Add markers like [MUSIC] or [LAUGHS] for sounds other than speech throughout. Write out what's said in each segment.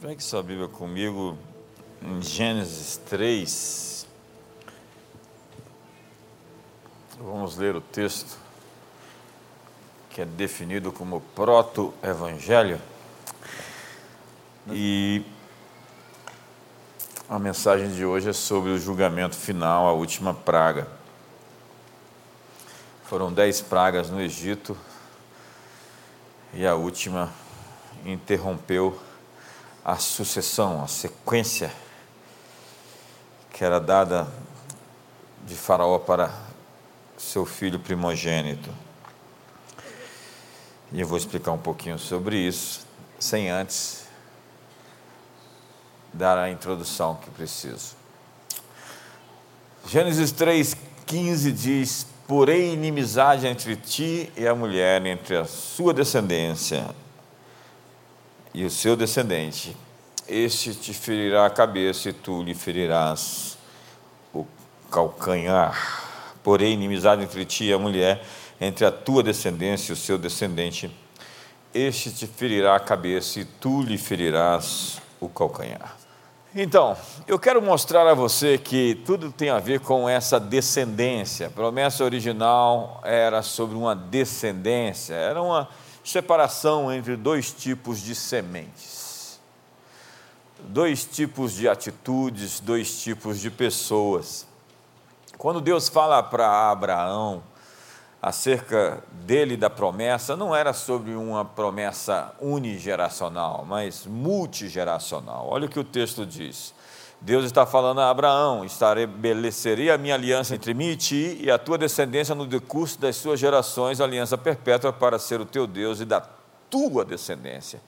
Pegue sua Bíblia comigo em Gênesis 3. Vamos ler o texto que é definido como proto-evangelho. E a mensagem de hoje é sobre o julgamento final, a última praga. Foram dez pragas no Egito e a última interrompeu a sucessão, a sequência que era dada de Faraó para seu filho primogênito. E eu vou explicar um pouquinho sobre isso, sem antes dar a introdução que preciso. Gênesis 3,15 diz: Porém, inimizade entre ti e a mulher, entre a sua descendência e o seu descendente, este te ferirá a cabeça e tu lhe ferirás o calcanhar. Porém, inimizade entre ti e a mulher, entre a tua descendência e o seu descendente, este te ferirá a cabeça e tu lhe ferirás o calcanhar. Então, eu quero mostrar a você que tudo tem a ver com essa descendência. A promessa original era sobre uma descendência, era uma separação entre dois tipos de sementes, dois tipos de atitudes, dois tipos de pessoas. Quando Deus fala para Abraão acerca dele da promessa, não era sobre uma promessa unigeracional, mas multigeracional. Olha o que o texto diz. Deus está falando a Abraão: estabelecerei a minha aliança entre mim e ti e a tua descendência no decurso das suas gerações, aliança perpétua para ser o teu Deus e da tua descendência.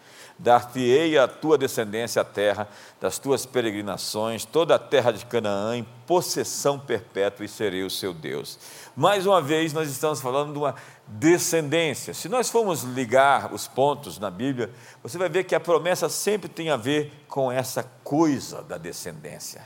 Dar-te-ei a tua descendência a terra das tuas peregrinações, toda a terra de Canaã, em possessão perpétua, e serei o seu Deus. Mais uma vez, nós estamos falando de uma descendência. Se nós formos ligar os pontos na Bíblia, você vai ver que a promessa sempre tem a ver com essa coisa da descendência.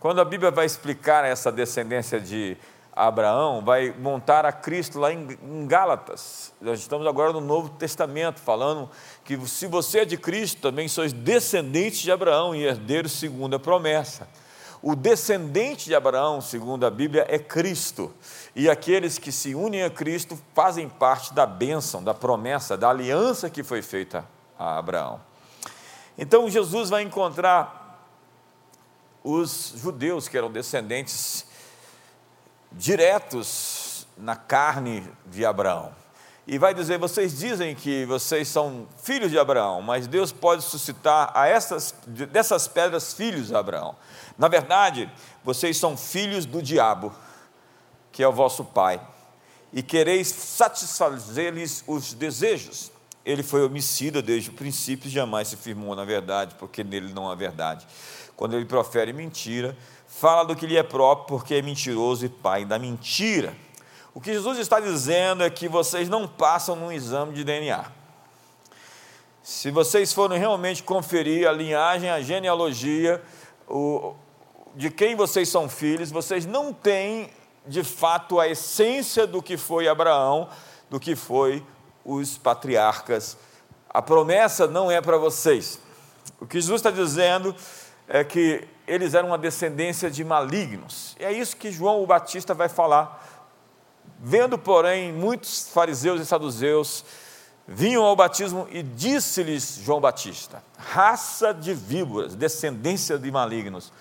Quando a Bíblia vai explicar essa descendência de Abraão, vai montar a Cristo lá em, Gálatas. Nós estamos agora no Novo Testamento, falando que se você é de Cristo, também sois descendentes de Abraão e herdeiros segundo a promessa. O descendente de Abraão, segundo a Bíblia, é Cristo. E aqueles que se unem a Cristo fazem parte da bênção, da promessa, da aliança que foi feita a Abraão. Então Jesus vai encontrar os judeus que eram descendentes diretos na carne de Abraão. E vai dizer: vocês dizem que vocês são filhos de Abraão, mas Deus pode suscitar a essas, dessas pedras filhos de Abraão. Na verdade, vocês são filhos do diabo, que é o vosso pai, e quereis satisfazer-lhes os desejos. Ele foi homicida desde o princípio, jamais se firmou na verdade, porque nele não há verdade. Quando ele profere mentira, fala do que lhe é próprio, porque é mentiroso e pai da mentira. O que Jesus está dizendo é que vocês não passam num exame de DNA. Se vocês forem realmente conferir a linhagem, a genealogia, o, de quem vocês são filhos, vocês não têm de fato a essência do que foi Abraão, do que foi os patriarcas. A promessa não é para vocês. O que Jesus está dizendo é que eles eram uma descendência de malignos. E é isso que João o Batista vai falar. Vendo, porém, muitos fariseus e saduceus vinham ao batismo e disse-lhes João Batista: raça de víboras, descendência de malignos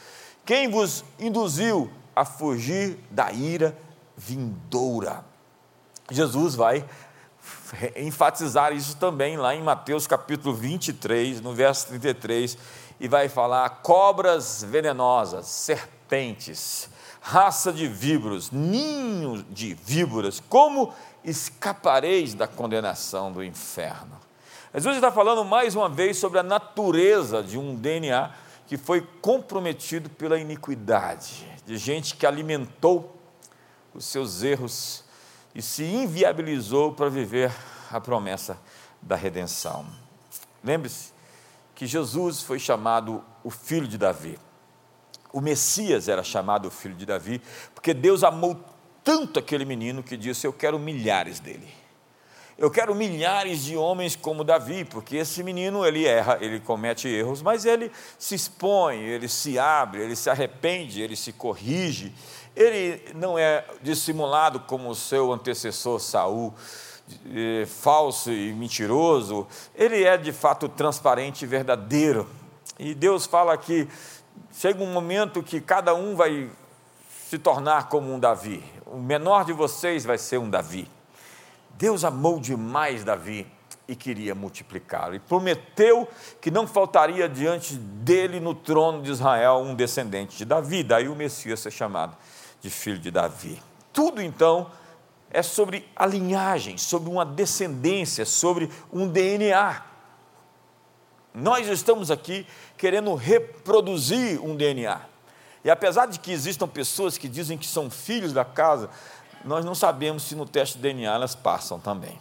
quem vos induziu a fugir da ira vindoura? Jesus vai enfatizar isso também lá em Mateus capítulo 23, no verso 33, e vai falar: cobras venenosas, serpentes, raça de víboras, ninho de víboras, como escapareis da condenação do inferno? Jesus está falando mais uma vez sobre a natureza de um DNA que foi comprometido pela iniquidade, de gente que alimentou os seus erros e se inviabilizou para viver a promessa da redenção. Lembre-se que Jesus foi chamado o filho de Davi. O Messias era chamado o filho de Davi, porque Deus amou tanto aquele menino que disse: Eu quero milhares dele. Eu quero milhares de homens como Davi, porque esse menino ele erra, ele comete erros, mas ele se expõe, ele se abre, ele se arrepende, ele se corrige. Ele não é dissimulado como o seu antecessor Saul, falso e mentiroso. Ele é de fato transparente e verdadeiro. E Deus fala que chega um momento que cada um vai se tornar como um Davi. O menor de vocês vai ser um Davi. Deus amou demais Davi e queria multiplicá-lo. E prometeu que não faltaria diante dele no trono de Israel um descendente de Davi. Daí o Messias ser chamado de filho de Davi. Tudo então é sobre a linhagem, sobre uma descendência, sobre um DNA. Nós estamos aqui querendo reproduzir um DNA. E apesar de que existam pessoas que dizem que são filhos da casa, nós não sabemos se no teste de DNA elas passam também.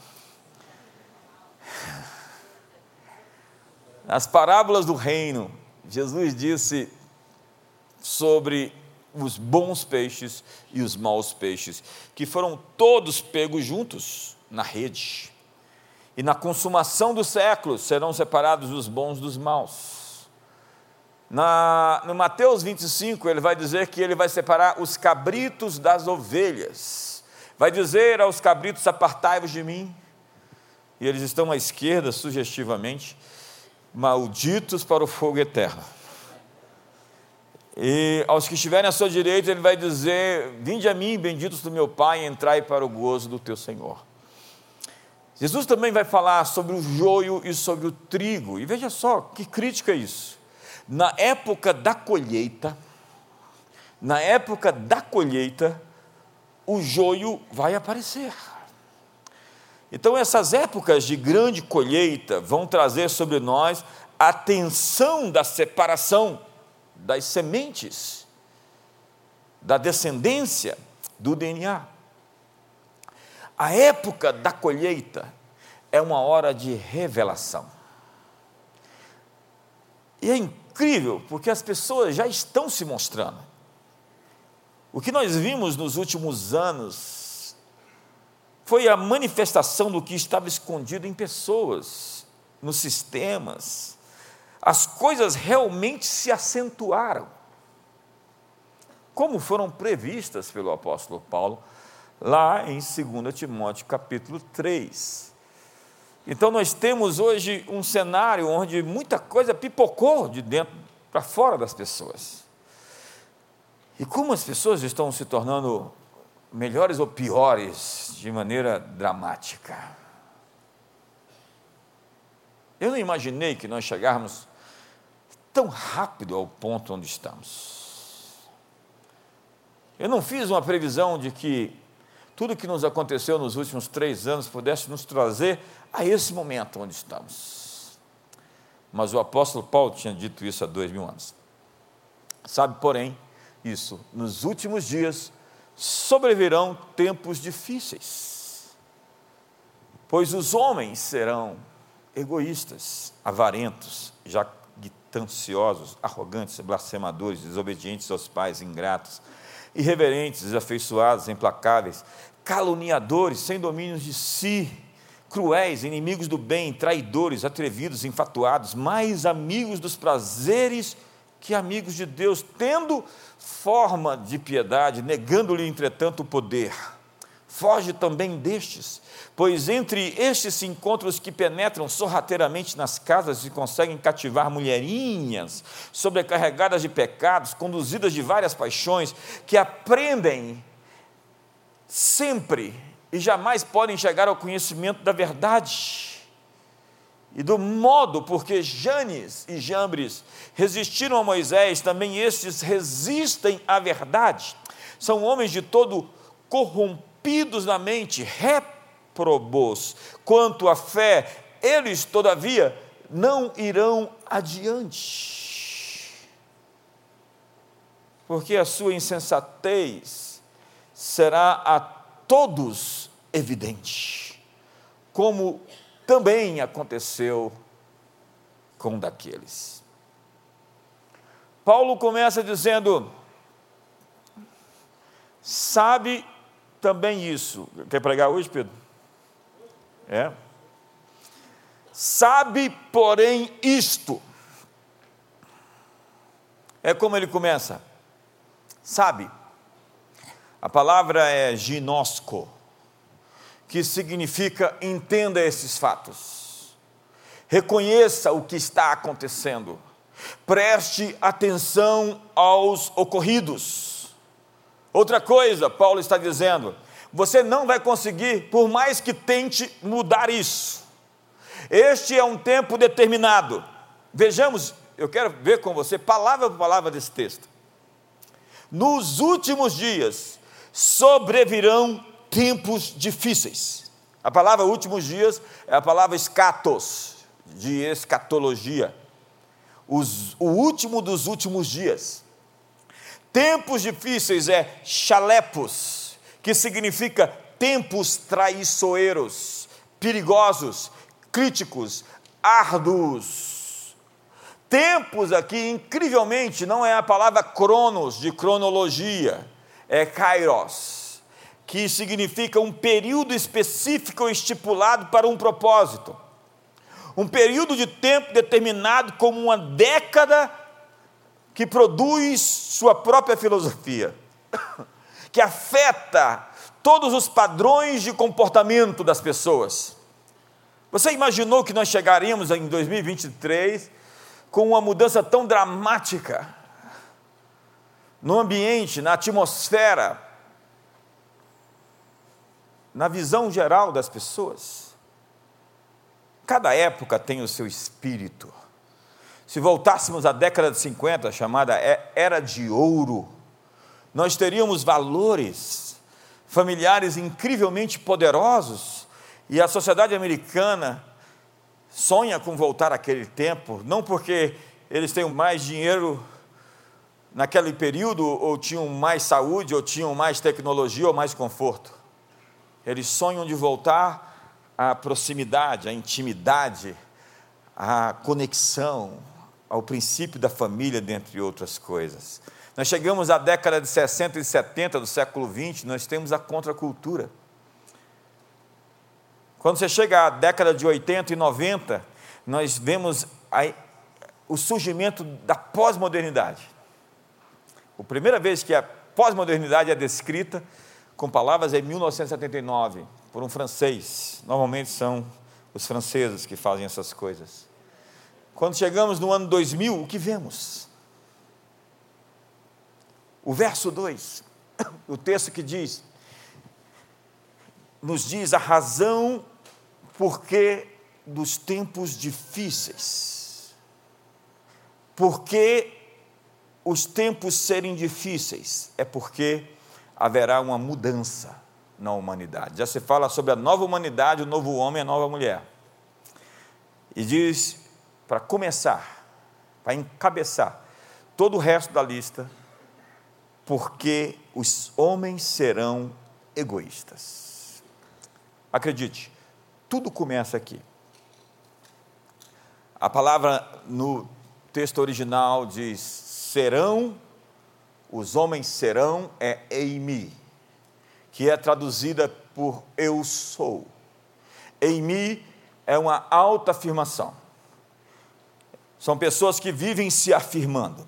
Nas parábolas do reino, Jesus disse sobre os bons peixes e os maus peixes, que foram todos pegos juntos na rede. E na consumação dos séculos serão separados os bons dos maus. Na, no Mateus 25, ele vai dizer que ele vai separar os cabritos das ovelhas vai dizer aos cabritos: Apartai-vos de mim. E eles estão à esquerda, sugestivamente, malditos para o fogo eterno. E aos que estiverem à sua direita, ele vai dizer: Vinde a mim, benditos do meu Pai, entrai para o gozo do teu Senhor. Jesus também vai falar sobre o joio e sobre o trigo. E veja só que crítica é isso. Na época da colheita, na época da colheita, o joio vai aparecer. Então, essas épocas de grande colheita vão trazer sobre nós a tensão da separação das sementes, da descendência do DNA. A época da colheita é uma hora de revelação. E é incrível, porque as pessoas já estão se mostrando. O que nós vimos nos últimos anos foi a manifestação do que estava escondido em pessoas, nos sistemas. As coisas realmente se acentuaram, como foram previstas pelo apóstolo Paulo, lá em 2 Timóteo capítulo 3. Então nós temos hoje um cenário onde muita coisa pipocou de dentro para fora das pessoas. E como as pessoas estão se tornando melhores ou piores de maneira dramática. Eu não imaginei que nós chegáramos tão rápido ao ponto onde estamos. Eu não fiz uma previsão de que tudo que nos aconteceu nos últimos três anos pudesse nos trazer a esse momento onde estamos. Mas o apóstolo Paulo tinha dito isso há dois mil anos. Sabe, porém, isso, nos últimos dias sobrevirão tempos difíceis, pois os homens serão egoístas, avarentos, jactanciosos, arrogantes, blasfemadores, desobedientes aos pais, ingratos, irreverentes, desafeiçoados, implacáveis, caluniadores, sem domínios de si, cruéis, inimigos do bem, traidores, atrevidos, infatuados, mais amigos dos prazeres que amigos de Deus, tendo forma de piedade, negando-lhe, entretanto, o poder. Foge também destes, pois entre estes se encontram os que penetram sorrateiramente nas casas e conseguem cativar mulherinhas, sobrecarregadas de pecados, conduzidas de várias paixões, que aprendem sempre e jamais podem chegar ao conhecimento da verdade e do modo porque Janes e Jambres resistiram a Moisés, também estes resistem à verdade. São homens de todo corrompidos na mente, reprobos quanto à fé, eles, todavia, não irão adiante. Porque a sua insensatez será a todos evidente, como também aconteceu com daqueles. Paulo começa dizendo: sabe também isso. Quer pregar hoje, Pedro? É. Sabe, porém, isto. É como ele começa. Sabe. A palavra é ginosco, que significa entenda esses fatos. Reconheça o que está acontecendo. Preste atenção aos ocorridos. Outra coisa, Paulo está dizendo, você não vai conseguir, por mais que tente mudar isso. Este é um tempo determinado. Vejamos, eu quero ver com você, palavra por palavra desse texto. Nos últimos dias sobrevirão tempos difíceis. A palavra últimos dias é a palavra escatos, de escatologia. Os, o último dos últimos dias. Tempos difíceis é chalepos, que significa tempos traiçoeiros, perigosos, críticos, árduos. Tempos aqui, incrivelmente, não é a palavra cronos, de cronologia, é kairos, que significa um período específico estipulado para um propósito. Um período de tempo determinado como uma década que produz sua própria filosofia, [COUGHS] que afeta todos os padrões de comportamento das pessoas. Você imaginou que nós chegaríamos em 2023 com uma mudança tão dramática no ambiente, na atmosfera, na visão geral das pessoas? Cada época tem o seu espírito. Se voltássemos à década de 50, chamada Era de Ouro, nós teríamos valores familiares incrivelmente poderosos e a sociedade americana sonha com voltar àquele tempo, não porque eles tenham mais dinheiro naquele período, ou tinham mais saúde, ou tinham mais tecnologia, ou mais conforto. Eles sonham de voltar à proximidade, à intimidade, à conexão, ao princípio da família, dentre outras coisas. Nós chegamos à década de 60 e 70 do século 20, nós temos a contracultura. Quando você chega à década de 80 e 90, nós vemos a, o surgimento da pós-modernidade. A primeira vez que a pós-modernidade é descrita com palavras é em 1979, por um francês. Normalmente são os franceses que fazem essas coisas. Quando chegamos no ano 2000, o que vemos? O verso 2, [COUGHS] o texto que diz, nos diz a razão porque dos tempos difíceis. Porque os tempos serem difíceis é porque haverá uma mudança na humanidade. Já se fala sobre a nova humanidade, o novo homem, a nova mulher. E diz, para começar, para encabeçar todo o resto da lista, porque os homens serão egoístas. Acredite, tudo começa aqui. A palavra no texto original diz: serão, os homens serão, é eimi, que é traduzida por eu sou. Eimi é uma alta afirmação. São pessoas que vivem se afirmando.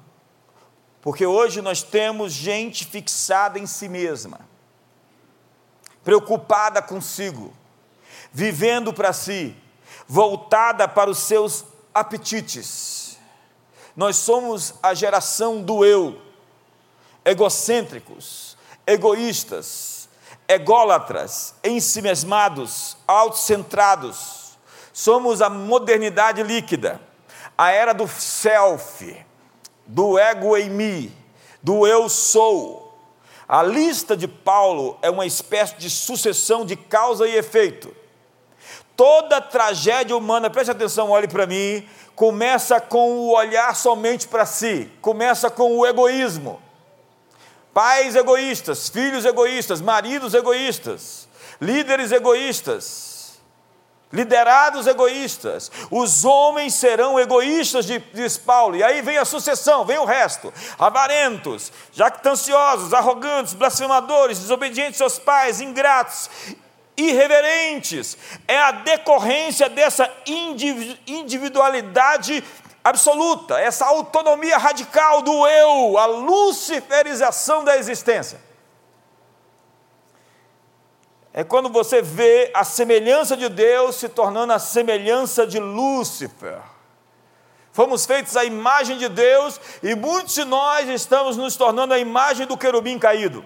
Porque hoje nós temos gente fixada em si mesma, preocupada consigo vivendo para si, voltada para os seus apetites. Nós somos a geração do eu, egocêntricos, egoístas, ególatras, ensimesmados, autocentrados. Somos a modernidade líquida, a era do self, do ego em mim, do eu sou. A lista de Paulo é uma espécie de sucessão de causa e efeito. Toda tragédia humana, preste atenção, olhe para mim, começa com o olhar somente para si, começa com o egoísmo. Pais egoístas, filhos egoístas, maridos egoístas, líderes egoístas, liderados egoístas, os homens serão egoístas, diz Paulo, e aí vem a sucessão, vem o resto: avarentos, jactanciosos, arrogantes, blasfemadores, desobedientes aos pais, ingratos, irreverentes. É a decorrência dessa individualidade absoluta, essa autonomia radical do eu, a luciferização da existência. É quando você vê a semelhança de Deus se tornando a semelhança de Lúcifer. Fomos feitos à imagem de Deus e muitos de nós estamos nos tornando a imagem do querubim caído.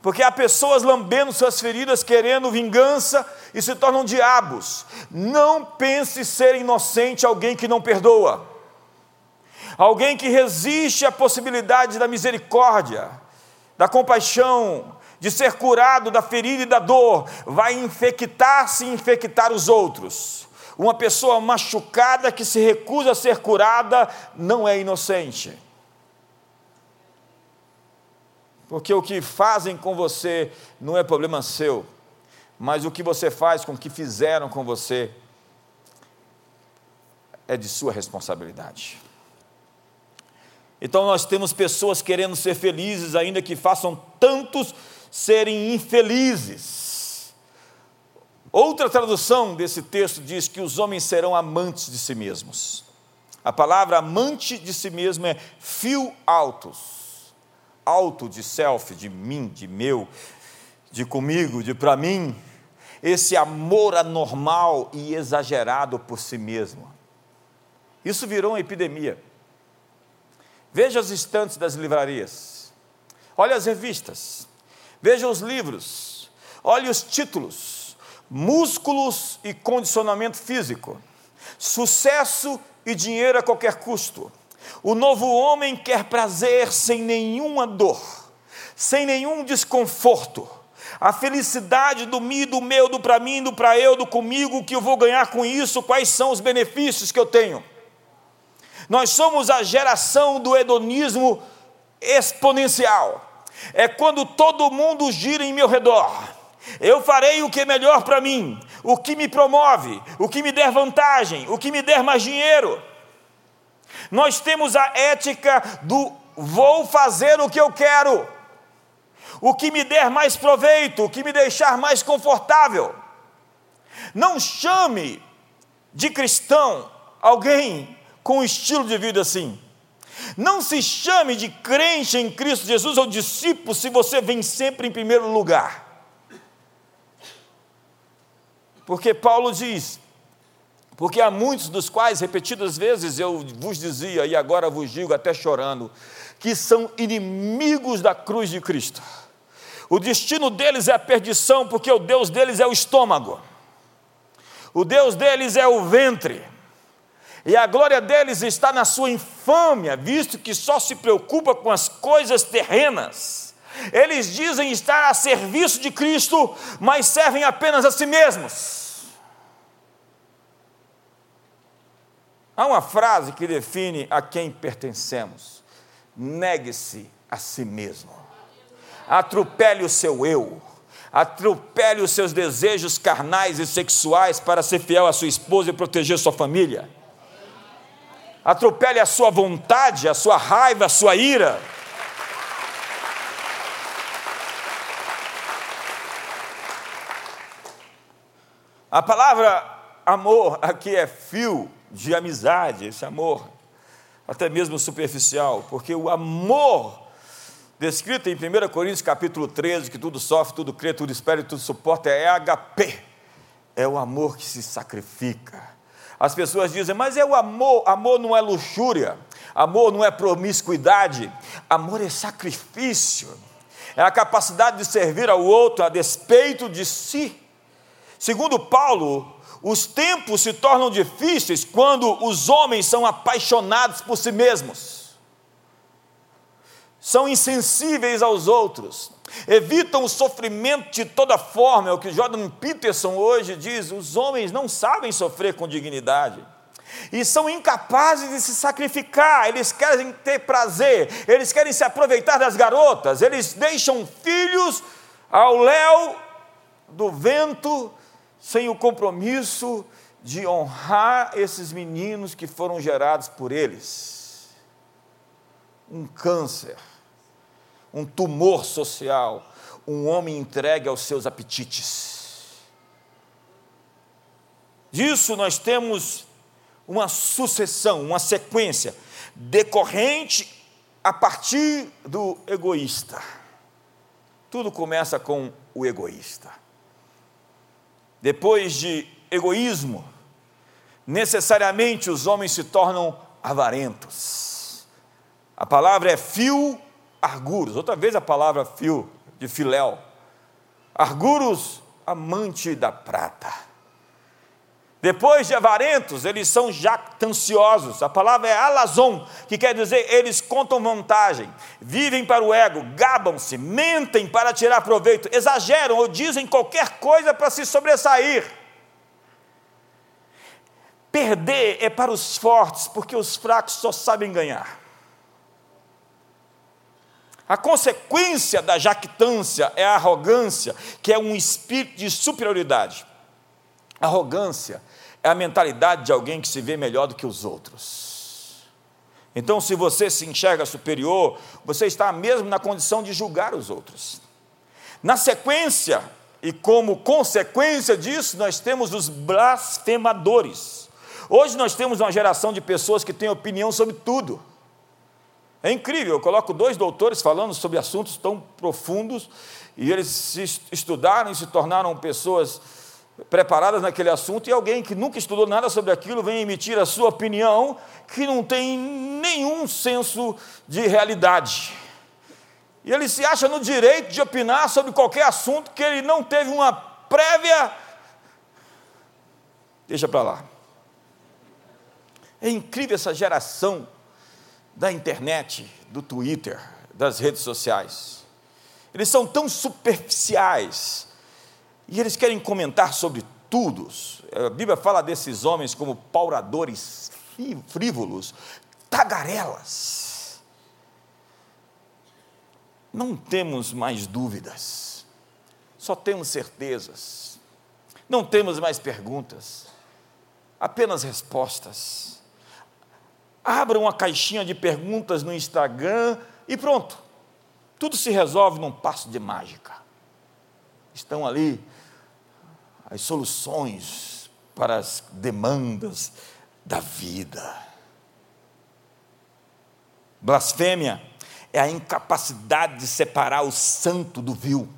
Porque há pessoas lambendo suas feridas, querendo vingança e se tornam diabos. Não pense ser inocente alguém que não perdoa, alguém que resiste à possibilidade da misericórdia, da compaixão, de ser curado da ferida e da dor, vai infectar-se e infectar os outros. Uma pessoa machucada que se recusa a ser curada não é inocente. Porque o que fazem com você não é problema seu, mas o que você faz com o que fizeram com você é de sua responsabilidade. Então nós temos pessoas querendo ser felizes, ainda que façam tantos serem infelizes. Outra tradução desse texto diz que os homens serão amantes de si mesmos. A palavra amante de si mesmo é fio altos alto de self, de mim, de meu, de comigo, de para mim, esse amor anormal e exagerado por si mesmo. Isso virou uma epidemia. Veja os estantes das livrarias, olhe as revistas, veja os livros, olhe os títulos: músculos e condicionamento físico, sucesso e dinheiro a qualquer custo o novo homem quer prazer sem nenhuma dor, sem nenhum desconforto. A felicidade do mim, do meu, do para mim, do para eu, do comigo, o que eu vou ganhar com isso, quais são os benefícios que eu tenho. Nós somos a geração do hedonismo exponencial. É quando todo mundo gira em meu redor. Eu farei o que é melhor para mim, o que me promove, o que me der vantagem, o que me der mais dinheiro. Nós temos a ética do vou fazer o que eu quero, o que me der mais proveito, o que me deixar mais confortável. Não chame de cristão alguém com um estilo de vida assim. Não se chame de crente em Cristo Jesus ou discípulo se você vem sempre em primeiro lugar. Porque Paulo diz: porque há muitos dos quais, repetidas vezes, eu vos dizia, e agora vos digo até chorando, que são inimigos da cruz de Cristo. O destino deles é a perdição, porque o Deus deles é o estômago, o Deus deles é o ventre, e a glória deles está na sua infâmia, visto que só se preocupa com as coisas terrenas. Eles dizem estar a serviço de Cristo, mas servem apenas a si mesmos. Há uma frase que define a quem pertencemos: negue-se a si mesmo, atropele o seu eu, atropele os seus desejos carnais e sexuais para ser fiel à sua esposa e proteger sua família, atropele a sua vontade, a sua raiva, a sua ira. A palavra amor aqui é fio de amizade, esse amor, até mesmo superficial, porque o amor descrito em 1 Coríntios capítulo 13, que tudo sofre, tudo crê, tudo espera e tudo suporta, é HP, é o amor que se sacrifica. As pessoas dizem, mas é o amor, amor não é luxúria, amor não é promiscuidade, amor é sacrifício, é a capacidade de servir ao outro a despeito de si. Segundo Paulo, os tempos se tornam difíceis quando os homens são apaixonados por si mesmos, são insensíveis aos outros, evitam o sofrimento de toda forma, é o que Jordan Peterson hoje diz: os homens não sabem sofrer com dignidade. E são incapazes de se sacrificar, eles querem ter prazer, eles querem se aproveitar das garotas, eles deixam filhos ao léu do vento sem o compromisso de honrar esses meninos que foram gerados por eles. Um câncer, um tumor social, um homem entregue aos seus apetites. disso nós temos uma sucessão, uma sequência decorrente a partir do egoísta. Tudo começa com o egoísta. Depois de egoísmo, necessariamente os homens se tornam avarentos. A palavra é fio arguros, outra vez a palavra fio de filéu. Arguros, amante da prata. Depois de avarentos, eles são jactanciosos. A palavra é alazon, que quer dizer eles contam vantagem, vivem para o ego, gabam-se, mentem para tirar proveito, exageram ou dizem qualquer coisa para se sobressair. Perder é para os fortes, porque os fracos só sabem ganhar. A consequência da jactância é a arrogância, que é um espírito de superioridade. Arrogância é a mentalidade de alguém que se vê melhor do que os outros. Então, se você se enxerga superior, você está mesmo na condição de julgar os outros. Na sequência, e como consequência disso, nós temos os blasfemadores. Hoje nós temos uma geração de pessoas que têm opinião sobre tudo. É incrível, eu coloco dois doutores falando sobre assuntos tão profundos, e eles se estudaram e se tornaram pessoas preparadas naquele assunto e alguém que nunca estudou nada sobre aquilo vem emitir a sua opinião que não tem nenhum senso de realidade. E ele se acha no direito de opinar sobre qualquer assunto que ele não teve uma prévia. Deixa para lá. É incrível essa geração da internet, do Twitter, das redes sociais. Eles são tão superficiais e eles querem comentar sobre tudo. A Bíblia fala desses homens como pauradores frívolos, tagarelas. Não temos mais dúvidas, só temos certezas. Não temos mais perguntas, apenas respostas. Abra uma caixinha de perguntas no Instagram e pronto. Tudo se resolve num passo de mágica. Estão ali as soluções para as demandas da vida. Blasfêmia é a incapacidade de separar o santo do vil,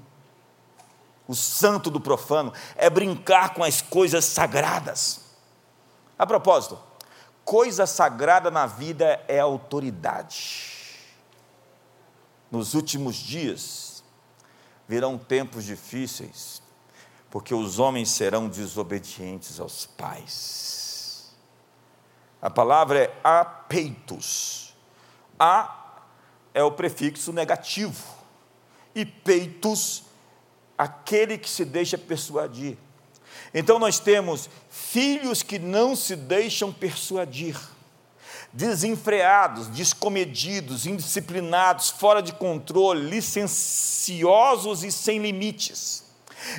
o santo do profano, é brincar com as coisas sagradas. A propósito, coisa sagrada na vida é autoridade. Nos últimos dias virão tempos difíceis, porque os homens serão desobedientes aos pais. A palavra é apeitos. A é o prefixo negativo, e peitos, aquele que se deixa persuadir. Então nós temos filhos que não se deixam persuadir, desenfreados, descomedidos, indisciplinados, fora de controle, licenciosos e sem limites.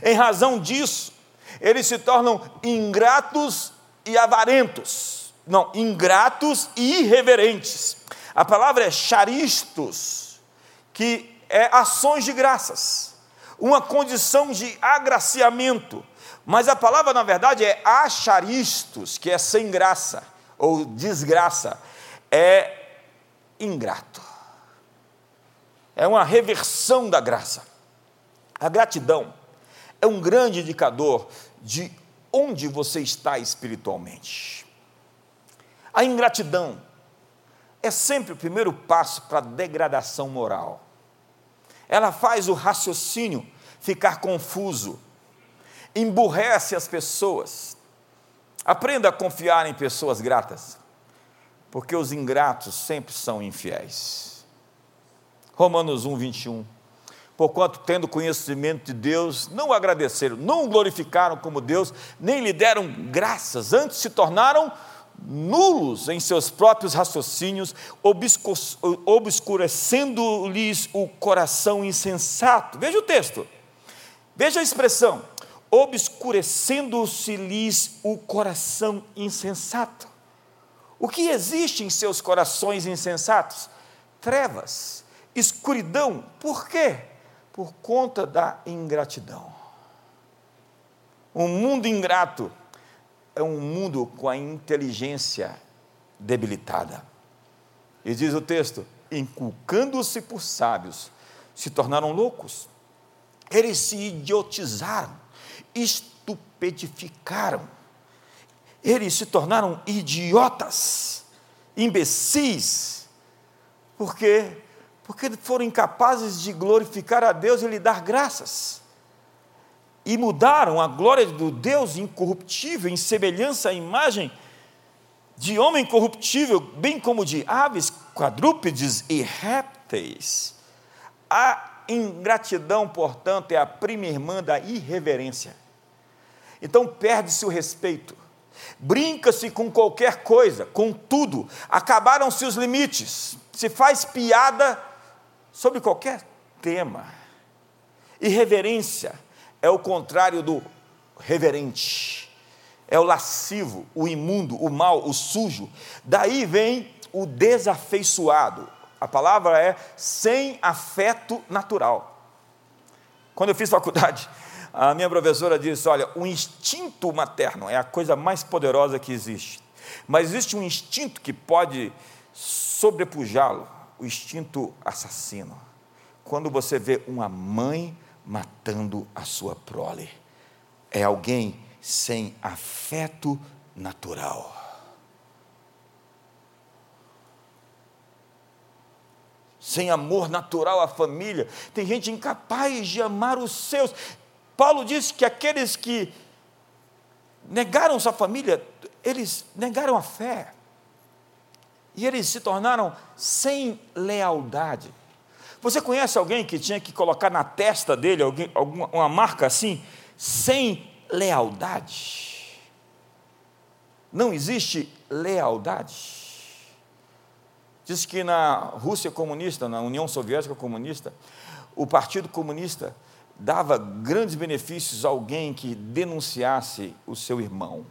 Em razão disso, eles se tornam ingratos e avarentos. Não, ingratos e irreverentes. A palavra é charistos, que é ações de graças, uma condição de agraciamento. Mas a palavra, na verdade, é acharistos, que é sem graça ou desgraça. É ingrato. É uma reversão da graça. A gratidão é um grande indicador de onde você está espiritualmente. A ingratidão é sempre o primeiro passo para a degradação moral. Ela faz o raciocínio ficar confuso, emburrece as pessoas. Aprenda a confiar em pessoas gratas, porque os ingratos sempre são infiéis. Romanos 1, 21 porquanto, tendo conhecimento de Deus, não agradeceram, não glorificaram como Deus, nem lhe deram graças, antes se tornaram nulos em seus próprios raciocínios, obscurecendo-lhes o coração insensato. Veja o texto, veja a expressão: obscurecendo-se-lhes o coração insensato. O que existe em seus corações insensatos? Trevas, escuridão. Por quê? por conta da ingratidão. Um mundo ingrato é um mundo com a inteligência debilitada. E diz o texto: inculcando-se por sábios, se tornaram loucos. Eles se idiotizaram, estupedificaram. Eles se tornaram idiotas, imbecis. Por quê? Porque foram incapazes de glorificar a Deus e lhe dar graças. E mudaram a glória do Deus incorruptível em semelhança à imagem de homem corruptível, bem como de aves, quadrúpedes e répteis. A ingratidão, portanto, é a prima irmã da irreverência. Então perde-se o respeito, brinca-se com qualquer coisa, com tudo, acabaram-se os limites, se faz piada sobre qualquer tema. Irreverência é o contrário do reverente é o lascivo, o imundo, o mal, o sujo. Daí vem o desafeiçoado. A palavra é sem afeto natural. Quando eu fiz faculdade, a minha professora disse: Olha, o instinto materno é a coisa mais poderosa que existe. Mas existe um instinto que pode sobrepujá-lo o instinto assassino. Quando você vê uma mãe matando a sua prole, é alguém sem afeto natural. Sem amor natural à família. Tem gente incapaz de amar os seus. Paulo disse que aqueles que negaram sua família, eles negaram a fé. E eles se tornaram sem lealdade. Você conhece alguém que tinha que colocar na testa dele alguém, alguma, uma marca assim? Sem lealdade. Não existe lealdade. Diz que na Rússia comunista, na União Soviética comunista, o Partido Comunista dava grandes benefícios a alguém que denunciasse o seu irmão,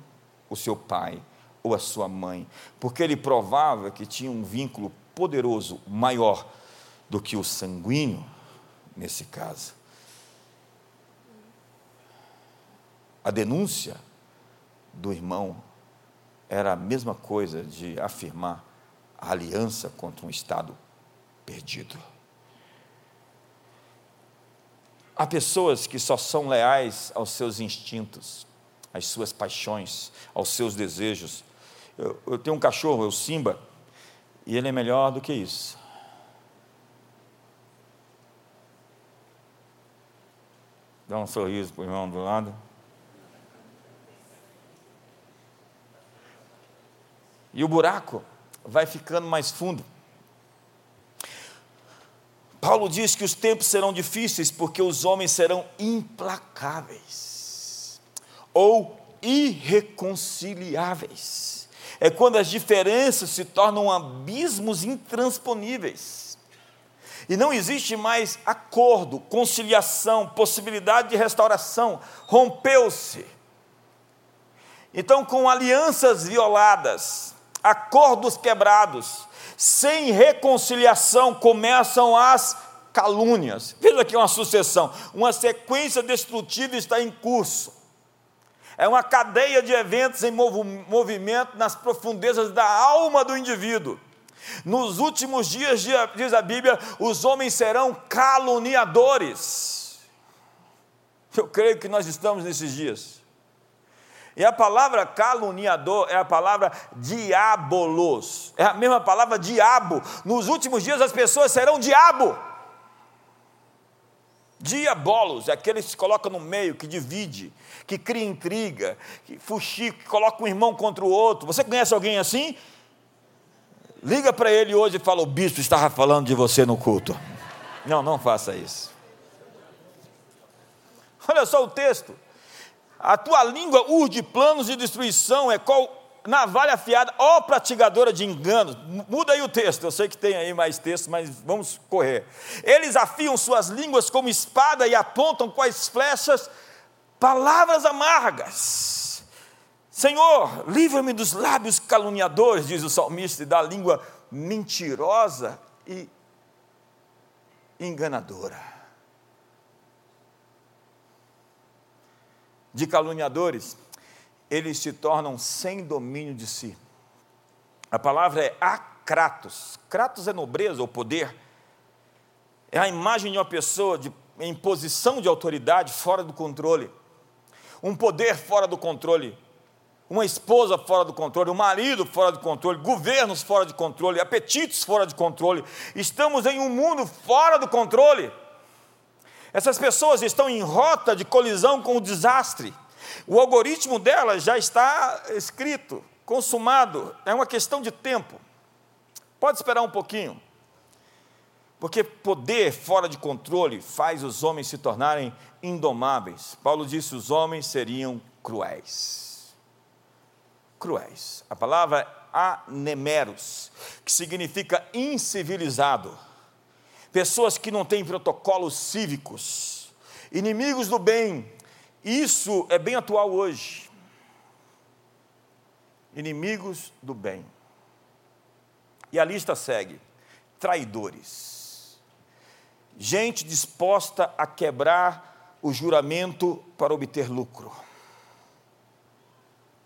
o seu pai ou a sua mãe, porque ele provava que tinha um vínculo poderoso, maior do que o sanguíneo, nesse caso. A denúncia do irmão era a mesma coisa de afirmar a aliança contra um Estado perdido. Há pessoas que só são leais aos seus instintos, às suas paixões, aos seus desejos. Eu, eu tenho um cachorro, o Simba, e ele é melhor do que isso. Dá um sorriso para o irmão do lado. E o buraco vai ficando mais fundo. Paulo diz que os tempos serão difíceis porque os homens serão implacáveis ou irreconciliáveis. É quando as diferenças se tornam abismos intransponíveis. E não existe mais acordo, conciliação, possibilidade de restauração. Rompeu-se. Então, com alianças violadas, acordos quebrados, sem reconciliação começam as calúnias. Veja aqui uma sucessão, uma sequência destrutiva está em curso. É uma cadeia de eventos em movimento nas profundezas da alma do indivíduo. Nos últimos dias, diz a Bíblia, os homens serão caluniadores. Eu creio que nós estamos nesses dias. E a palavra caluniador é a palavra diabolos. É a mesma palavra diabo. Nos últimos dias as pessoas serão diabo. Diabolos é aquele que se coloca no meio, que divide, que cria intriga, que fuxica, que coloca um irmão contra o outro. Você conhece alguém assim? Liga para ele hoje e fala: O bispo estava falando de você no culto. Não, não faça isso. Olha só o texto. A tua língua urde planos de destruição, é qual navalha afiada, ó pratigadora de enganos. Muda aí o texto, eu sei que tem aí mais texto, mas vamos correr. Eles afiam suas línguas como espada e apontam com as flechas palavras amargas. Senhor, livra-me dos lábios caluniadores, diz o salmista, e da língua mentirosa e enganadora. De caluniadores eles se tornam sem domínio de si. A palavra é acratos. Kratos é nobreza ou poder. É a imagem de uma pessoa de, em posição de autoridade fora do controle. Um poder fora do controle. Uma esposa fora do controle, um marido fora do controle, governos fora de controle, apetites fora de controle. Estamos em um mundo fora do controle. Essas pessoas estão em rota de colisão com o desastre. O algoritmo delas já está escrito, consumado, é uma questão de tempo. Pode esperar um pouquinho. Porque poder fora de controle faz os homens se tornarem indomáveis. Paulo disse: os homens seriam cruéis. Cruéis. A palavra anemeros, que significa incivilizado. Pessoas que não têm protocolos cívicos, inimigos do bem, isso é bem atual hoje. Inimigos do bem. E a lista segue: traidores. Gente disposta a quebrar o juramento para obter lucro.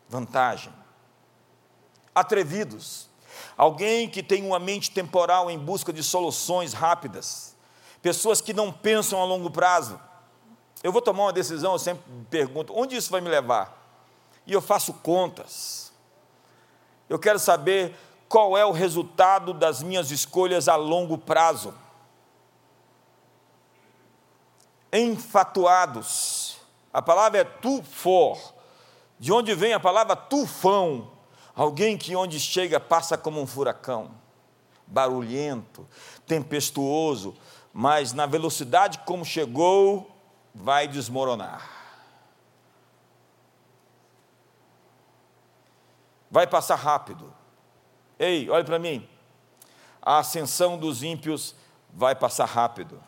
Vantagem. Atrevidos. Alguém que tem uma mente temporal em busca de soluções rápidas. Pessoas que não pensam a longo prazo eu vou tomar uma decisão, eu sempre pergunto: onde isso vai me levar? E eu faço contas. Eu quero saber qual é o resultado das minhas escolhas a longo prazo. Enfatuados. A palavra é tufor. De onde vem a palavra tufão? Alguém que onde chega passa como um furacão, barulhento, tempestuoso, mas na velocidade como chegou, vai desmoronar. Vai passar rápido. Ei, olhe para mim. A ascensão dos ímpios vai passar rápido.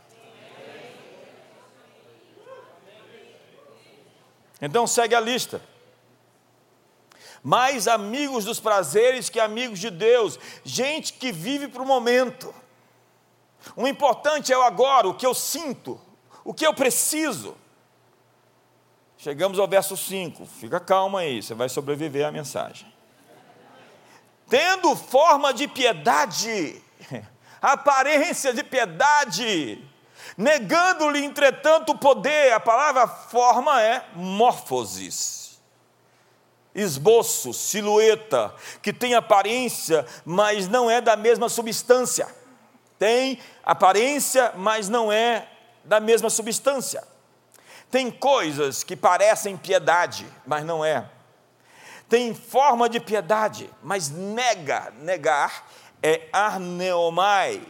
Então segue a lista. Mais amigos dos prazeres que amigos de Deus, gente que vive para o momento. O importante é o agora, o que eu sinto, o que eu preciso? Chegamos ao verso 5. Fica calma aí, você vai sobreviver à mensagem. Tendo forma de piedade, [LAUGHS] aparência de piedade, negando-lhe, entretanto, o poder. A palavra forma é morfosis. Esboço, silhueta, que tem aparência, mas não é da mesma substância. Tem aparência, mas não é da mesma substância. Tem coisas que parecem piedade, mas não é. Tem forma de piedade, mas nega, negar é arneomai.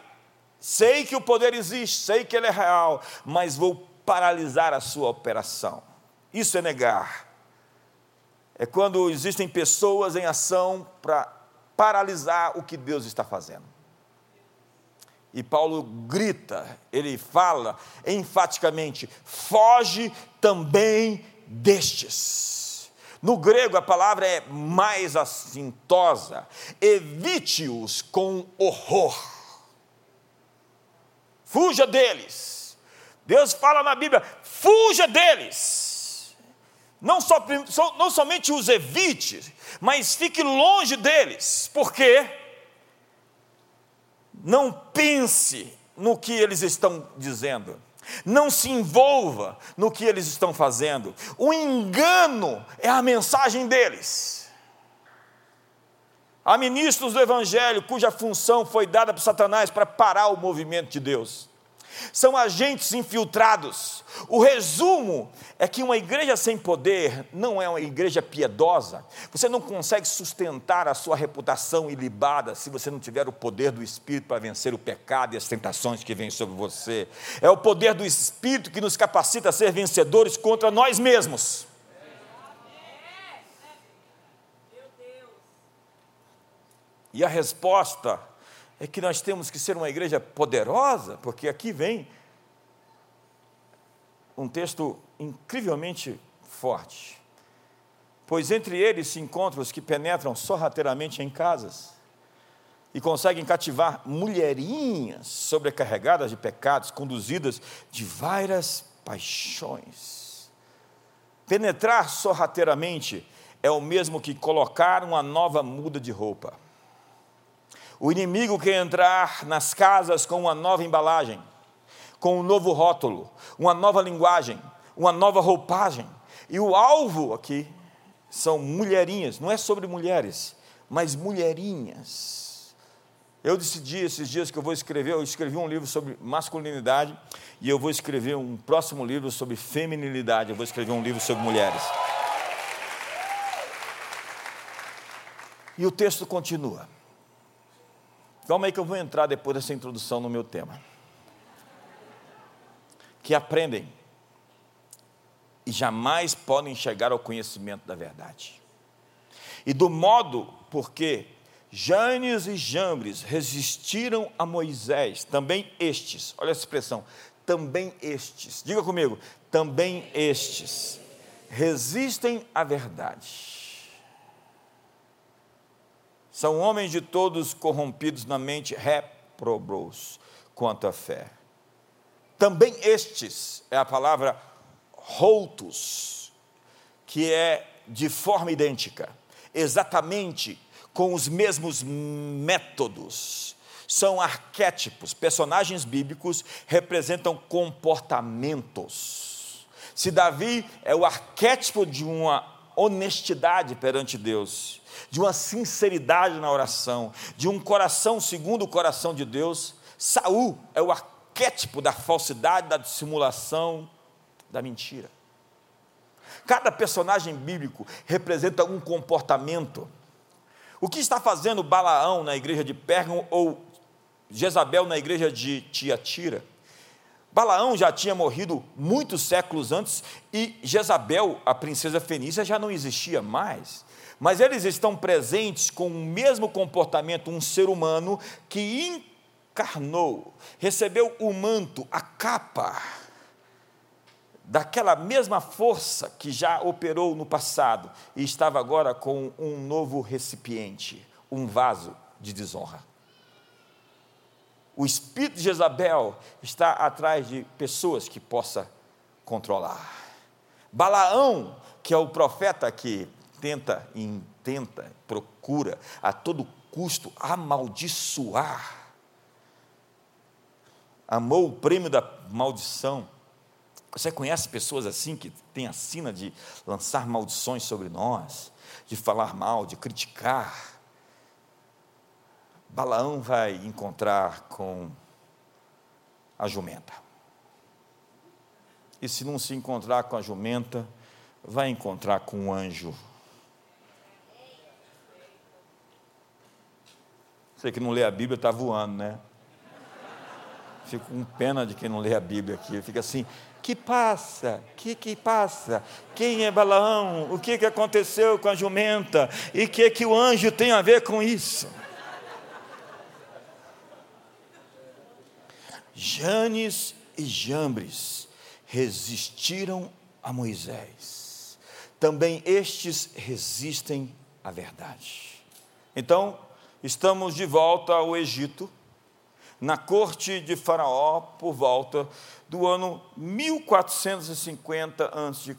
Sei que o poder existe, sei que ele é real, mas vou paralisar a sua operação. Isso é negar. É quando existem pessoas em ação para paralisar o que Deus está fazendo. E Paulo grita, ele fala enfaticamente: foge também destes. No grego a palavra é mais assintosa, evite-os com horror. Fuja deles. Deus fala na Bíblia: fuja deles. Não, só, não somente os evite, mas fique longe deles. Por quê? Não pense no que eles estão dizendo. Não se envolva no que eles estão fazendo. O engano é a mensagem deles. Há ministros do Evangelho cuja função foi dada para Satanás para parar o movimento de Deus são agentes infiltrados. O resumo é que uma igreja sem poder não é uma igreja piedosa. Você não consegue sustentar a sua reputação ilibada se você não tiver o poder do Espírito para vencer o pecado e as tentações que vêm sobre você. É o poder do Espírito que nos capacita a ser vencedores contra nós mesmos. E a resposta é que nós temos que ser uma igreja poderosa, porque aqui vem um texto incrivelmente forte. Pois entre eles se encontram os que penetram sorrateiramente em casas e conseguem cativar mulherinhas sobrecarregadas de pecados, conduzidas de várias paixões. Penetrar sorrateiramente é o mesmo que colocar uma nova muda de roupa. O inimigo quer entrar nas casas com uma nova embalagem, com um novo rótulo, uma nova linguagem, uma nova roupagem. E o alvo aqui são mulherinhas, não é sobre mulheres, mas mulherinhas. Eu decidi esses dias que eu vou escrever, eu escrevi um livro sobre masculinidade e eu vou escrever um próximo livro sobre feminilidade, eu vou escrever um livro sobre mulheres. E o texto continua. Calma aí que eu vou entrar depois dessa introdução no meu tema. Que aprendem e jamais podem chegar ao conhecimento da verdade. E do modo porque Janes e Jambres resistiram a Moisés, também estes, olha essa expressão, também estes, diga comigo, também estes resistem à verdade são homens de todos corrompidos na mente, reprobos quanto à fé. Também estes é a palavra routos, que é de forma idêntica, exatamente com os mesmos métodos. São arquétipos, personagens bíblicos representam comportamentos. Se Davi é o arquétipo de uma honestidade perante Deus, de uma sinceridade na oração, de um coração segundo o coração de Deus. Saul é o arquétipo da falsidade, da dissimulação, da mentira. Cada personagem bíblico representa um comportamento. O que está fazendo Balaão na igreja de Pérgamo ou Jezabel na igreja de Tiatira? Balaão já tinha morrido muitos séculos antes e Jezabel, a princesa fenícia, já não existia mais mas eles estão presentes com o mesmo comportamento, um ser humano que encarnou, recebeu o manto, a capa, daquela mesma força que já operou no passado e estava agora com um novo recipiente, um vaso de desonra. O espírito de Jezabel está atrás de pessoas que possa controlar. Balaão, que é o profeta que tenta, intenta, procura a todo custo amaldiçoar. Amou o prêmio da maldição. Você conhece pessoas assim que têm a sina de lançar maldições sobre nós, de falar mal, de criticar? Balaão vai encontrar com a jumenta. E se não se encontrar com a jumenta, vai encontrar com um anjo Você que não lê a Bíblia está voando, né? Fico com pena de quem não lê a Bíblia aqui. Fica assim, que passa? Que que passa? Quem é Balaão? O que que aconteceu com a jumenta? E o que que o anjo tem a ver com isso? Janes e Jambres resistiram a Moisés. Também estes resistem à verdade. Então, Estamos de volta ao Egito, na corte de Faraó, por volta do ano 1450 a.C.